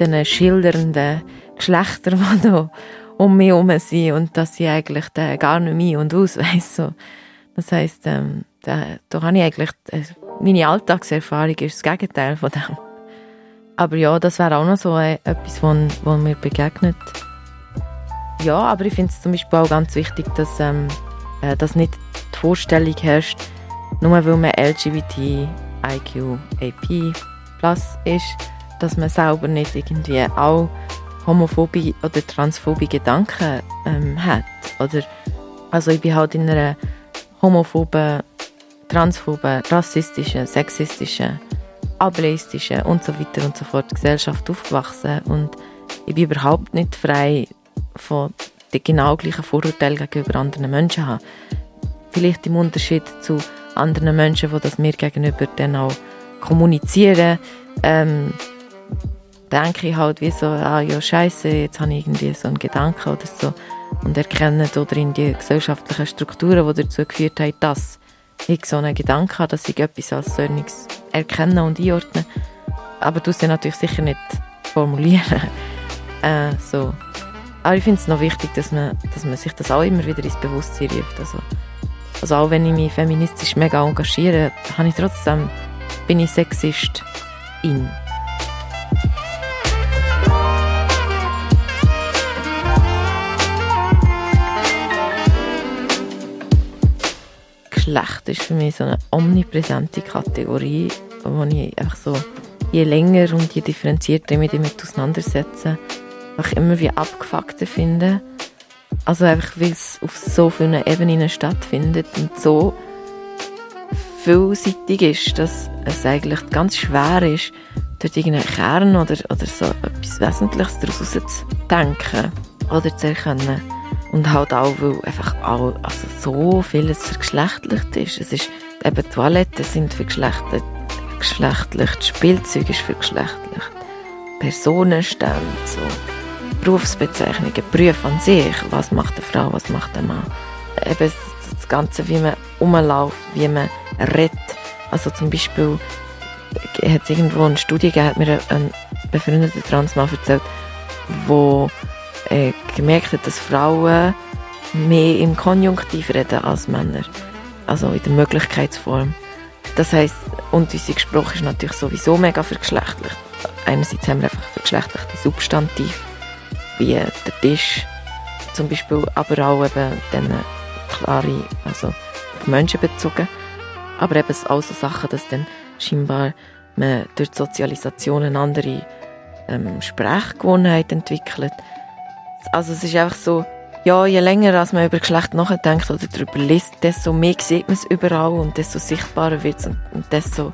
Speaker 8: diesen schildernden Geschlechtern, die da um mich herum sind und dass ich eigentlich gar nicht mehr und aus weiss. So. Das heisst, ähm, da, da habe ich eigentlich, äh, meine Alltagserfahrung ist das Gegenteil von dem. Aber ja, das wäre auch noch so äh, etwas, was mir begegnet. Ja, aber ich finde es zum Beispiel auch ganz wichtig, dass, ähm, äh, dass nicht die Vorstellung herrscht, nur weil man LGBT, IQ, AP plus ist, dass man selber nicht irgendwie auch homophobe oder transphobe Gedanken ähm, hat. Oder, also ich bin halt in einer homophoben, transphoben, rassistischen, sexistischen, ableistischen und so weiter und so fort Gesellschaft aufgewachsen und ich bin überhaupt nicht frei von den genau gleichen Vorurteilen gegenüber anderen Menschen haben. Vielleicht im Unterschied zu anderen Menschen, die das mir gegenüber dann auch kommunizieren, ähm, denke ich halt wie so, ah ja scheiße, jetzt habe ich irgendwie so einen Gedanken oder so und erkenne oder in die gesellschaftlichen Strukturen, die dazu geführt haben, dass ich so einen Gedanken habe, dass ich etwas als solches erkenne und einordne. Aber du ja natürlich sicher nicht formulieren. äh, so. Aber ich finde es noch wichtig, dass man, dass man sich das auch immer wieder ins Bewusstsein ruft. Also, also auch wenn ich mich feministisch mega engagiere, habe ich trotzdem, bin ich Sexist in. Geschlecht ist für mich so eine omnipräsente Kategorie, wo ich einfach so je länger und je differenzierter ich mich damit auseinandersetze, einfach immer wie abgefuckter finde. Also einfach, weil es auf so vielen Ebenen stattfindet und so vielseitig ist, dass es eigentlich ganz schwer ist,
Speaker 9: dort irgendeinen Kern oder, oder so etwas Wesentliches daraus zu denken oder zu erkennen. Und halt auch, weil einfach auch, also so vieles vergeschlechtlicht ist. Es ist, eben Toiletten sind vergeschlechtlicht, vergeschlechtlicht, Spielzeug ist vergeschlechtlicht, Personenstände, so, Berufsbezeichnungen, Berufe an sich, was macht eine Frau, was macht ein Mann. Eben das Ganze, wie man rumläuft, wie man redet. Also zum Beispiel hat es irgendwo eine Studie gegeben, hat mir ein befreundeter Transmann erzählt, wo äh, gemerkt hat, dass Frauen mehr im Konjunktiv reden als Männer. Also in der Möglichkeitsform. Das heisst, und unser Gesprochen ist natürlich sowieso mega vergeschlechtlicht. Einerseits haben wir einfach vergeschlechtlichte Substantiv, wie der Tisch zum Beispiel, aber auch eben dann klare, also auf Menschen bezogen. Aber eben auch so Sachen, dass dann scheinbar man durch die Sozialisation eine andere ähm, Sprechgewohnheit entwickelt. Also es ist einfach so, ja, je länger als man über Geschlecht nachdenkt oder darüber liest, desto mehr sieht man es überall und desto sichtbarer wird es und, und desto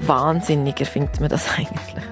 Speaker 9: wahnsinniger findet man das eigentlich.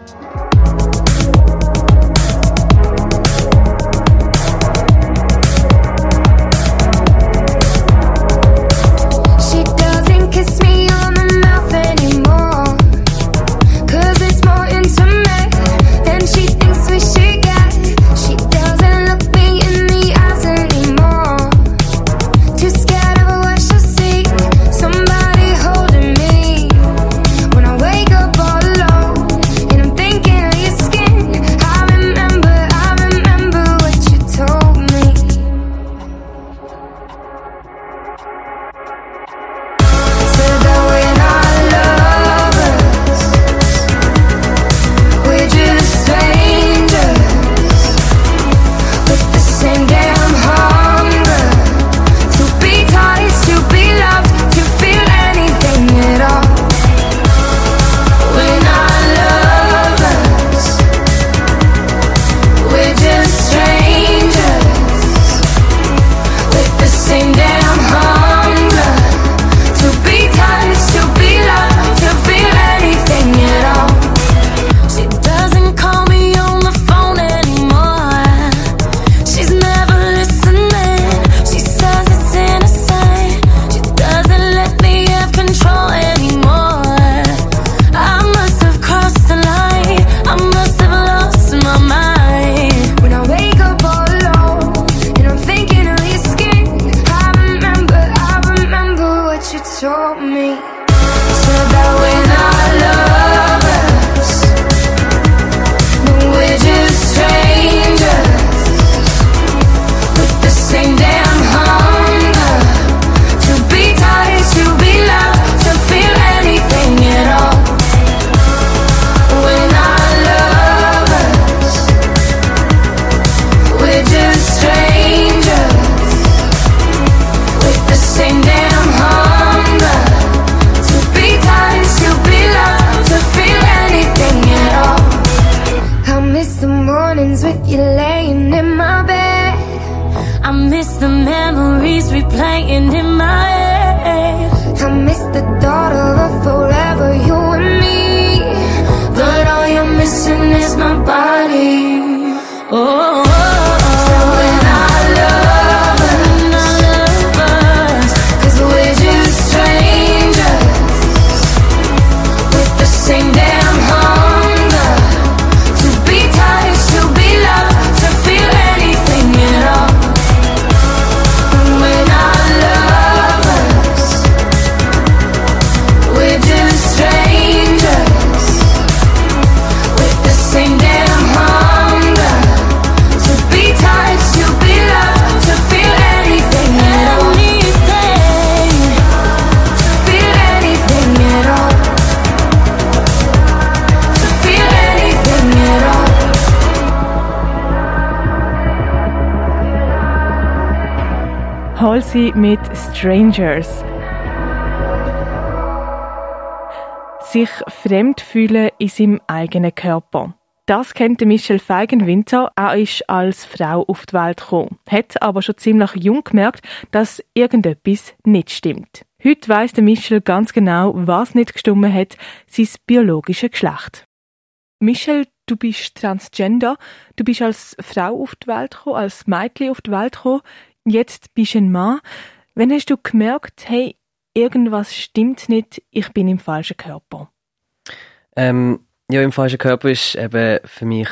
Speaker 2: Halsey mit Strangers. Sich fremd fühlen in seinem eigenen Körper. Das kennt Michelle Feigenwinter. Er ist als Frau auf die Welt gekommen, hat aber schon ziemlich jung gemerkt, dass irgendetwas nicht stimmt. Heute weiss Michelle ganz genau, was nicht gestimmt hat, sein biologisches Geschlecht. Michelle, du bist transgender. Du bist als Frau auf die Welt gekommen, als Mädchen auf die Welt gekommen. Jetzt bist du ein Mann. Wann hast du gemerkt, hey, irgendwas stimmt nicht, ich bin im falschen Körper?
Speaker 10: Ähm, ja, im falschen Körper ist eben für mich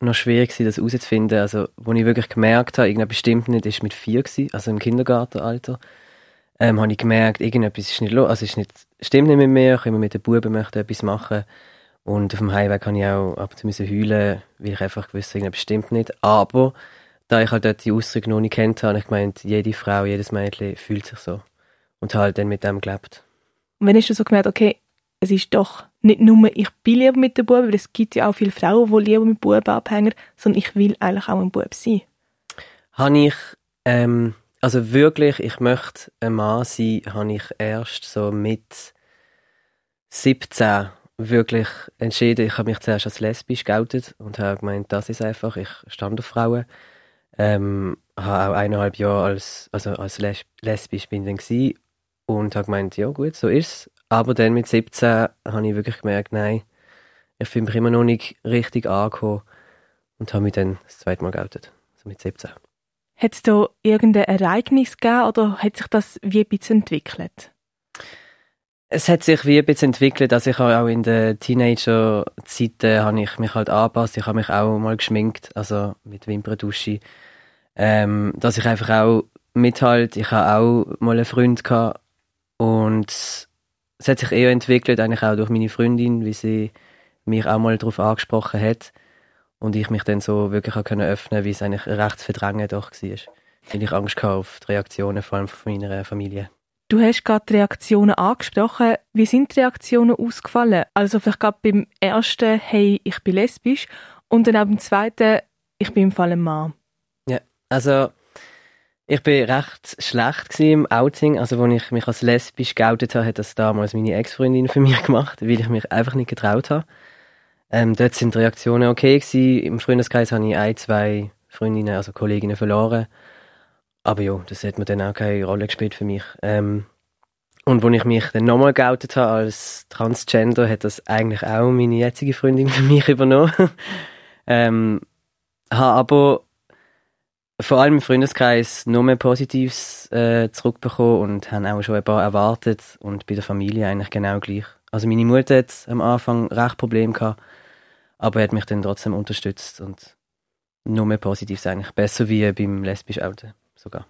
Speaker 10: noch schwierig das herauszufinden. Also, wo ich wirklich gemerkt habe, irgendetwas stimmt nicht, ist mit vier gewesen, also im Kindergartenalter. Ähm, habe ich gemerkt, irgendetwas ist nicht los, also ist nicht, stimmt nicht mit mir, ich immer mit den Buben möchte etwas machen. Und auf dem Heimweg kann ich auch ab und zu heulen, weil ich einfach gewusst irgendetwas stimmt nicht. Aber, da ich halt dort die Ausdrücke noch nicht kennt habe, ich gemeint, jede Frau, jedes Mädchen fühlt sich so. Und halt dann mit dem gelebt.
Speaker 2: Und wenn hast du so gemerkt, okay, es ist doch nicht nur, ich bin lieber mit den Buben, weil es gibt ja auch viele Frauen, die lieber mit Buben abhängen, sondern ich will eigentlich auch ein Bub sein.
Speaker 10: Habe ich, ähm, also wirklich, ich möchte ein Mann sein, habe ich erst so mit 17 wirklich entschieden. Ich habe mich zuerst als lesbisch geoutet und habe gemeint, das ist einfach, ich stand auf Frauen. Ähm, habe auch eineinhalb Jahre als, also als Les lesbisch bin dann und habe gemeint, ja gut, so ist es. Aber dann mit 17 habe ich wirklich gemerkt, nein, ich fühle mich immer noch nicht richtig angekommen und habe mich dann das zweite Mal geoutet, also mit 17.
Speaker 2: Hat es da irgendein Ereignis gegeben oder hat sich das wie ein bisschen entwickelt?
Speaker 10: Es hat sich wie ein bisschen entwickelt, also ich auch in der Teenager-Zeiten habe ich mich halt angepasst, ich habe mich auch mal geschminkt, also mit Wimperntusche, ähm, dass ich einfach auch mithalte. Ich habe auch mal einen Freund gehabt und es hat sich eher entwickelt, eigentlich auch durch meine Freundin, wie sie mich auch mal darauf angesprochen hat und ich mich dann so wirklich auch können öffnen, wie es eigentlich recht verdrängen doch war. Weil ich Angst hatte auf die Reaktionen, vor allem von meiner Familie.
Speaker 2: Du hast gerade die Reaktionen angesprochen. Wie sind die Reaktionen ausgefallen? Also vielleicht gerade beim ersten, hey, ich bin lesbisch und dann auch beim zweiten, ich bin im Fall ein Mann.
Speaker 10: Ja, also ich bin recht schlecht im Outing. Also, als ich mich als lesbisch geoutet habe, hat das damals meine Ex-Freundin für mich gemacht, weil ich mich einfach nicht getraut habe. Ähm, dort sind die Reaktionen okay gewesen. Im Freundeskreis habe ich ein, zwei Freundinnen, also Kolleginnen verloren. Aber ja, das hat mir dann auch keine Rolle gespielt für mich. Ähm, und als ich mich dann nochmal geoutet habe als Transgender, hat das eigentlich auch meine jetzige Freundin für mich übernommen. ähm, habe aber vor allem im Freundeskreis nur mehr Positives äh, zurückbekommen und haben auch schon ein paar erwartet und bei der Familie eigentlich genau gleich. Also meine Mutter hat am Anfang recht Probleme gehabt, aber hat mich dann trotzdem unterstützt und nur mehr Positives eigentlich. Besser wie beim lesbisch Outen sogar.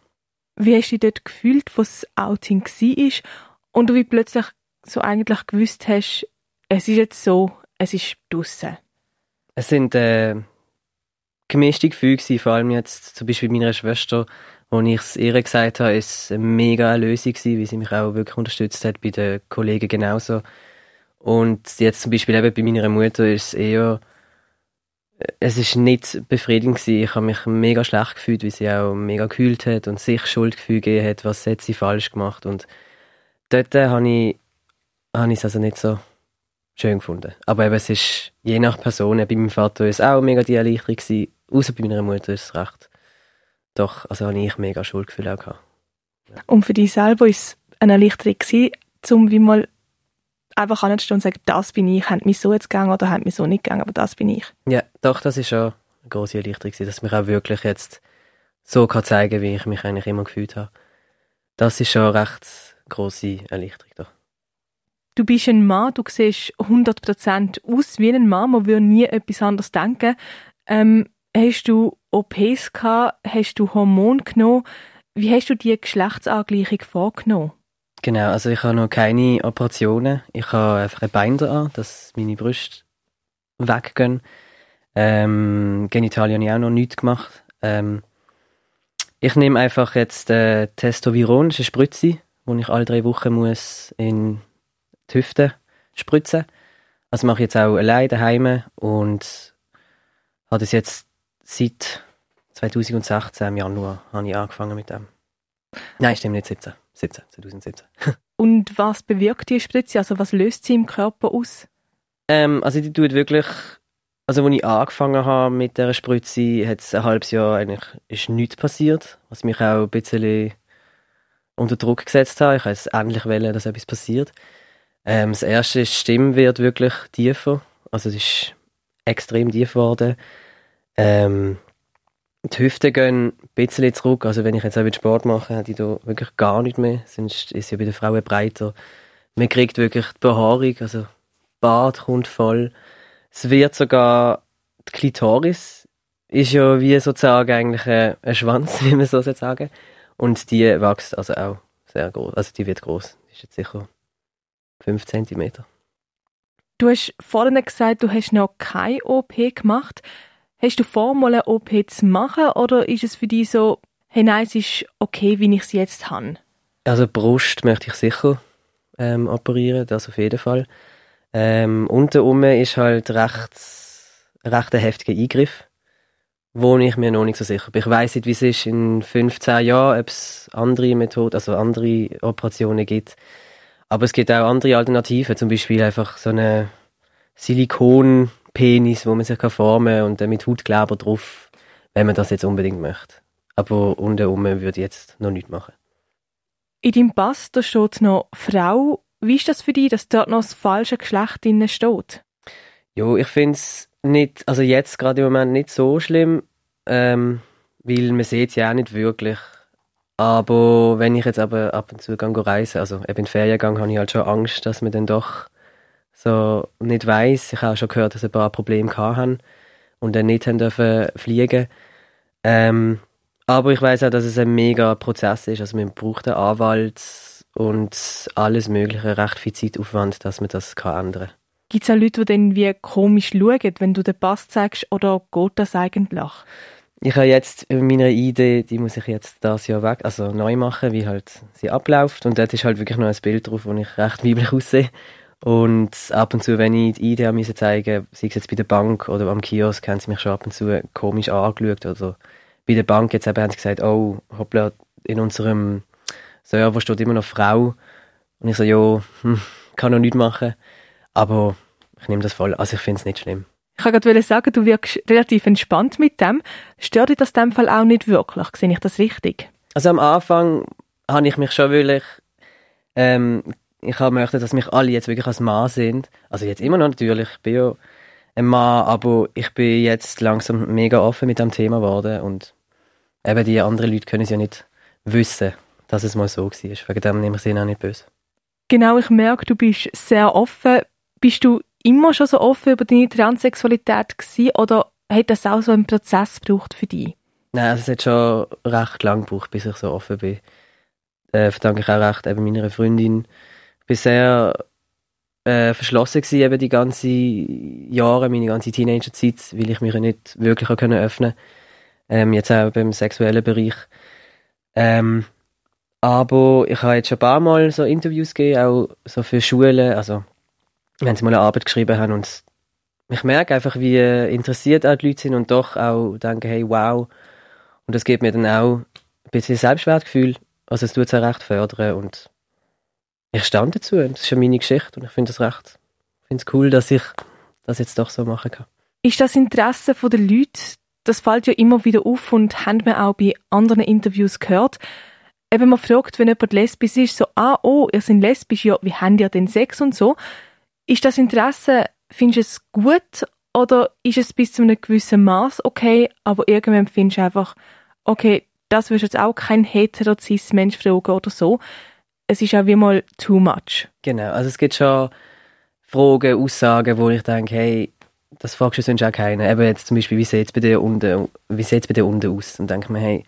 Speaker 2: Wie hast du dich dort gefühlt, wo das Outing war und du wie plötzlich so eigentlich gewusst hast, es ist jetzt so, es ist draussen?
Speaker 10: Es sind äh, gemischte Gefühle gewesen, vor allem jetzt zum Beispiel meiner Schwester, wo ich es ihr gesagt habe, ist eine mega Lösung gewesen, wie sie mich auch wirklich unterstützt hat, bei den Kollegen genauso. Und jetzt zum Beispiel eben bei meiner Mutter ist es eher, es ist nicht befriedigend gewesen. Ich habe mich mega schlecht gefühlt, wie sie auch mega gekühlt hat und sich Schuldgefühl gegeben hat, was hat sie falsch gemacht. Und dort habe ich, habe ich es also nicht so schön gefunden. Aber eben, es ist je nach Person, bei meinem Vater war es auch mega die Erleichterung außer bei meiner Mutter ist es recht. Doch, also habe ich mega Schuldgefühl auch gehabt.
Speaker 2: Ja. Und für dich selber war es eine Erleichterung um wie mal einfach anzustehen und sagen, das bin ich, hat mich so jetzt gegangen oder hat mich so nicht gegangen, aber das bin ich.
Speaker 10: Ja, doch, das ist schon eine große Erleichterung dass mich auch wirklich jetzt so kann zeigen, wie ich mich eigentlich immer gefühlt habe. Das ist schon eine recht große Erleichterung, doch.
Speaker 2: Du bist ein Mann, du siehst 100% aus wie ein Mann, man würde nie etwas anderes denken. Ähm, hast du OPs gehabt? Hast du Hormone genommen? Wie hast du die Geschlechtsangleichung vorgenommen?
Speaker 10: Genau, also ich habe noch keine Operationen. Ich habe einfach ein Bein an, dass meine Brüste weggehen. Ähm, Genitalien habe ich auch noch nichts gemacht. Ähm, ich nehme einfach jetzt äh, Testoviron, das ist eine Spritze, die ich alle drei Wochen muss in die Hüfte spritzen. Also mache ich jetzt auch allein daheim und habe das jetzt seit 2016 im Januar habe ich angefangen mit dem. Nein, stimmt nicht 17. 17, 2017.
Speaker 2: Und was bewirkt die Spritze? Also was löst sie im Körper aus?
Speaker 10: Ähm, also die tut wirklich, also als ich angefangen habe mit dieser Spritze, hat es ein halbes Jahr eigentlich ist nichts passiert, was mich auch ein bisschen unter Druck gesetzt hat. Ich wollte es endlich wollen, dass etwas passiert. Ähm, das erste ist, die Stimme wird wirklich tiefer. Also es ist extrem tief geworden. Ähm, die Hüften gehen bisschen zurück. Also wenn ich jetzt auch Sport mache, habe ich da wirklich gar nicht mehr. Sonst ist ja bei den Frauen breiter. Man kriegt wirklich die Behaarung, also Bart kommt voll. Es wird sogar die Klitoris ist ja wie sozusagen eigentlich ein, ein Schwanz, wie man so sagen. Und die wächst also auch sehr groß. Also die wird groß. Ist jetzt sicher 5 cm.
Speaker 2: Du hast vorhin gesagt, du hast noch keine OP gemacht. Hast du vor, mal eine OP zu machen oder ist es für dich so, hey nein, es ist okay, wie ich es jetzt habe?
Speaker 10: Also Brust möchte ich sicher ähm, operieren, das auf jeden Fall. Ähm, untenrum ist halt recht, recht ein heftiger Eingriff, wo ich mir noch nicht so sicher bin. Ich weiß nicht, wie es ist in 15 Jahren, ob es andere Methoden, also andere Operationen gibt. Aber es gibt auch andere Alternativen, zum Beispiel einfach so eine Silikon Penis, wo man sich formen kann und dann mit Hautkleber drauf, wenn man das jetzt unbedingt möchte. Aber unten würde ich jetzt noch nichts machen.
Speaker 2: In deinem Pass da steht noch Frau. Wie ist das für dich, dass dort noch das falsche Geschlecht drin steht?
Speaker 10: Jo, ich finde es nicht, also jetzt gerade im Moment nicht so schlimm, ähm, weil man sieht es ja auch nicht wirklich. Aber wenn ich jetzt aber ab und zu reise, also eben in Ferien gehe, habe ich halt schon Angst, dass man dann doch so nicht weiß. Ich habe schon gehört, dass sie ein paar Probleme haben und dann nicht haben dürfen fliegen. Ähm, aber ich weiß auch, dass es ein mega Prozess ist. Also man braucht einen Anwalt und alles Mögliche, recht viel Zeitaufwand, dass man das kann ändern kann.
Speaker 2: Gibt es auch Leute, die dann wie komisch schauen, wenn du den Pass zeigst, oder geht das eigentlich?
Speaker 10: Ich habe jetzt meine Idee, die muss ich jetzt das Jahr weg, also neu machen, wie halt sie abläuft. Und dort ist halt wirklich noch ein Bild drauf, wo ich recht weiblich aussehe. Und ab und zu, wenn ich die Idee müssen zeigen sei es jetzt bei der Bank oder am Kiosk, haben sie mich schon ab und zu komisch angeschaut. Oder bei der Bank jetzt eben haben sie gesagt, oh, hoppla, in unserem Server steht immer noch Frau. Und ich so, ja, hm, kann noch nichts machen. Aber ich nehme das voll. Also ich finde es nicht schlimm.
Speaker 2: Ich wollte gerade sagen, du wirkst relativ entspannt mit dem. Stört dich das in dem Fall auch nicht wirklich? Sehe ich das richtig?
Speaker 10: Also am Anfang habe ich mich schon wirklich ähm, ich habe möchte, dass mich alle jetzt wirklich als Mann sind. Also jetzt immer noch natürlich, ich bin ja ein Mann, aber ich bin jetzt langsam mega offen mit dem Thema geworden und eben die anderen Leute können es ja nicht wissen, dass es mal so war. Wegen dem nehme ich sie auch nicht böse.
Speaker 2: Genau, ich merke, du bist sehr offen. Bist du immer schon so offen über deine Transsexualität gewesen, oder hat das auch so einen Prozess gebraucht für dich?
Speaker 10: Nein, also es hat schon recht lang gebraucht, bis ich so offen bin. Äh, verdanke ich auch recht eben meiner Freundin, bin sehr äh, verschlossen gewesen, eben die ganze Jahre, meine ganze Teenagerzeit, weil ich mich nicht wirklich können öffnen ähm, jetzt auch beim sexuellen Bereich. Ähm, aber ich habe jetzt schon ein paar Mal so Interviews gegeben, auch so für Schulen, also wenn sie mal eine Arbeit geschrieben haben und ich merke einfach, wie interessiert auch die Leute sind und doch auch denken, hey, wow. Und das gibt mir dann auch ein bisschen Selbstwertgefühl. Also es tut es auch recht fördern und ich stand dazu. Das ist ja meine Geschichte und ich finde es recht. Ich finde es cool, dass ich das jetzt doch so machen kann.
Speaker 2: Ist das Interesse der Leute, das fällt ja immer wieder auf und haben wir auch bei anderen Interviews gehört. Eben man fragt, wenn jemand lesbisch ist, so, ah, oh, ihr seid lesbisch, ja, wie habt ihr denn Sex und so? Ist das Interesse, findest du es gut oder ist es bis zu einem gewissen Maß okay, aber irgendwann findest du einfach, okay, das wirst jetzt auch kein heterozis Mensch fragen oder so es ist auch wie mal too much.
Speaker 10: Genau, also es gibt schon Fragen, Aussagen, wo ich denke, hey, das fragst du sonst auch keiner. Eben jetzt zum Beispiel, wie sieht es bei dir unten, wie sieht's bei dir unten aus? Und denke mir, hey,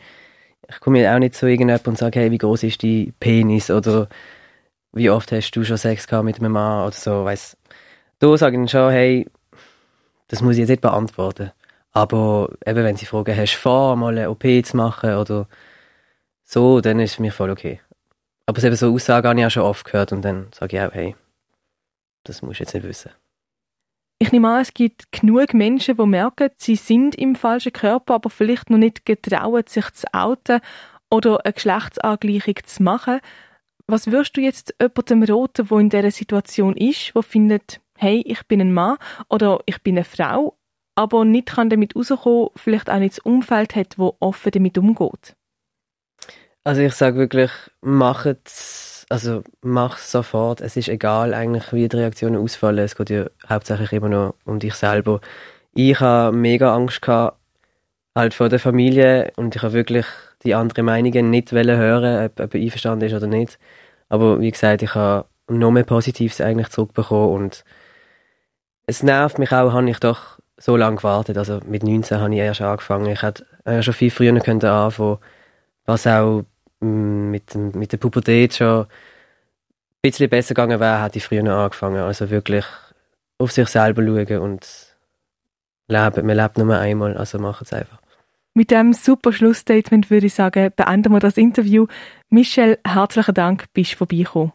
Speaker 10: ich komme mir auch nicht zu irgendjemandem und sage, hey, wie groß ist dein Penis? Oder wie oft hast du schon Sex gehabt mit einem Mann? Oder so, weiss. Da sage ich dann schon, hey, das muss ich jetzt nicht beantworten. Aber eben, wenn sie fragen, hast du vor, mal eine OP zu machen oder so, dann ist es mir voll okay. Aber eben so Aussagen habe ich auch schon oft gehört und dann sage ich auch, hey, das musst du jetzt nicht wissen.
Speaker 2: Ich nehme an, es gibt genug Menschen, die merken, sie sind im falschen Körper, aber vielleicht noch nicht getrauen, sich zu outen oder eine Geschlechtsangleichung zu machen. Was würdest du jetzt jemandem raten, der in dieser Situation ist, der findet, hey, ich bin ein Mann oder ich bin eine Frau, aber nicht kann damit rauskommen, vielleicht auch nicht das Umfeld hat, wo offen damit umgeht?
Speaker 10: Also ich sage wirklich, macht's, also mach's sofort. Es ist egal eigentlich, wie die Reaktionen ausfallen. Es geht ja hauptsächlich immer noch um dich selber. ich habe mega Angst gehabt, halt vor der Familie und ich habe wirklich die anderen Meinungen nicht hören, ob, er einverstanden ist oder nicht. Aber wie gesagt, ich habe noch mehr Positives eigentlich zurückbekommen und es nervt mich auch, habe ich doch so lange gewartet. Also mit 19 habe ich erst angefangen. Ich hätte äh, schon viel früher können anfangen was auch mm, mit, mit der Pubertät schon ein bisschen besser gegangen wäre, hätte ich früher angefangen. Also wirklich auf sich selber schauen und leben. Man lebt nur einmal, also machen es einfach.
Speaker 2: Mit dem super Schlussstatement würde ich sagen, beenden wir das Interview. Michelle, herzlichen Dank, bist vorbeigekommen.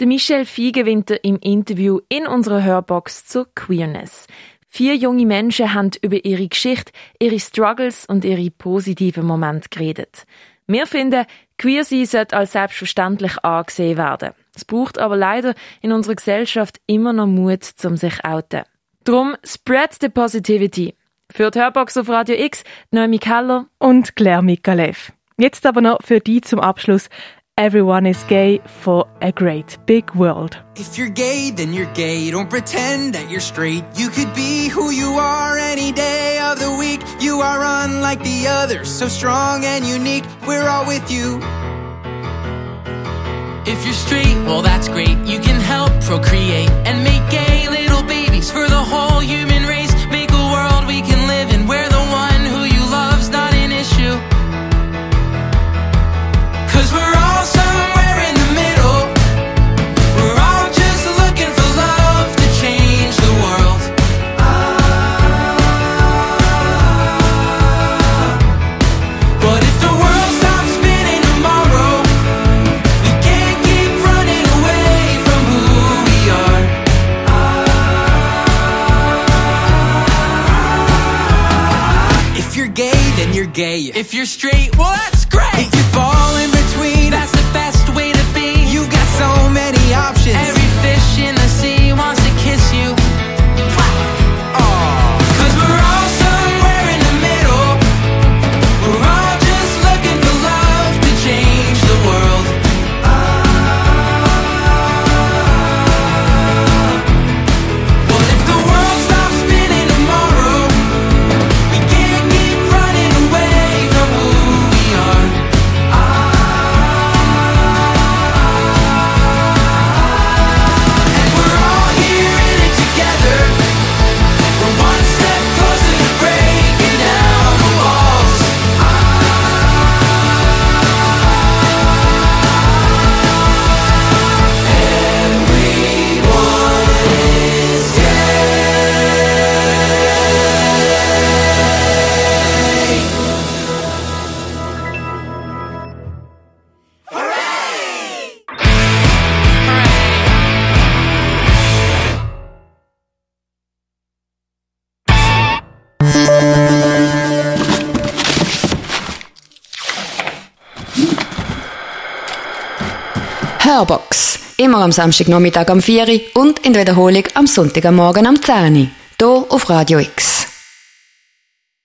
Speaker 3: Der Michelle Fiegewinter im Interview in unserer Hörbox zur Queerness. Vier junge Menschen haben über ihre Geschichte, ihre Struggles und ihre positiven Momente geredet. Wir finden, queer sein sollte als selbstverständlich angesehen werden. Es braucht aber leider in unserer Gesellschaft immer noch Mut, um sich outen. Drum spread the positivity. Für die Hörbox auf Radio X, Noemi Keller
Speaker 2: und Claire Mikalev. Jetzt aber noch für die zum Abschluss Everyone is gay for a great big world.
Speaker 11: If you're gay, then you're gay. Don't pretend that you're straight. You could be who you are any day of the week. You are unlike the others, so strong and unique. We're all with you. If you're straight, well, that's great. You can help procreate and make gay little babies for the whole human race. You're straight,
Speaker 1: am Samstagnachmittag am 4 Uhr und in der Wiederholung am Sonntagmorgen am 10 Uhr. Hier auf Radio X.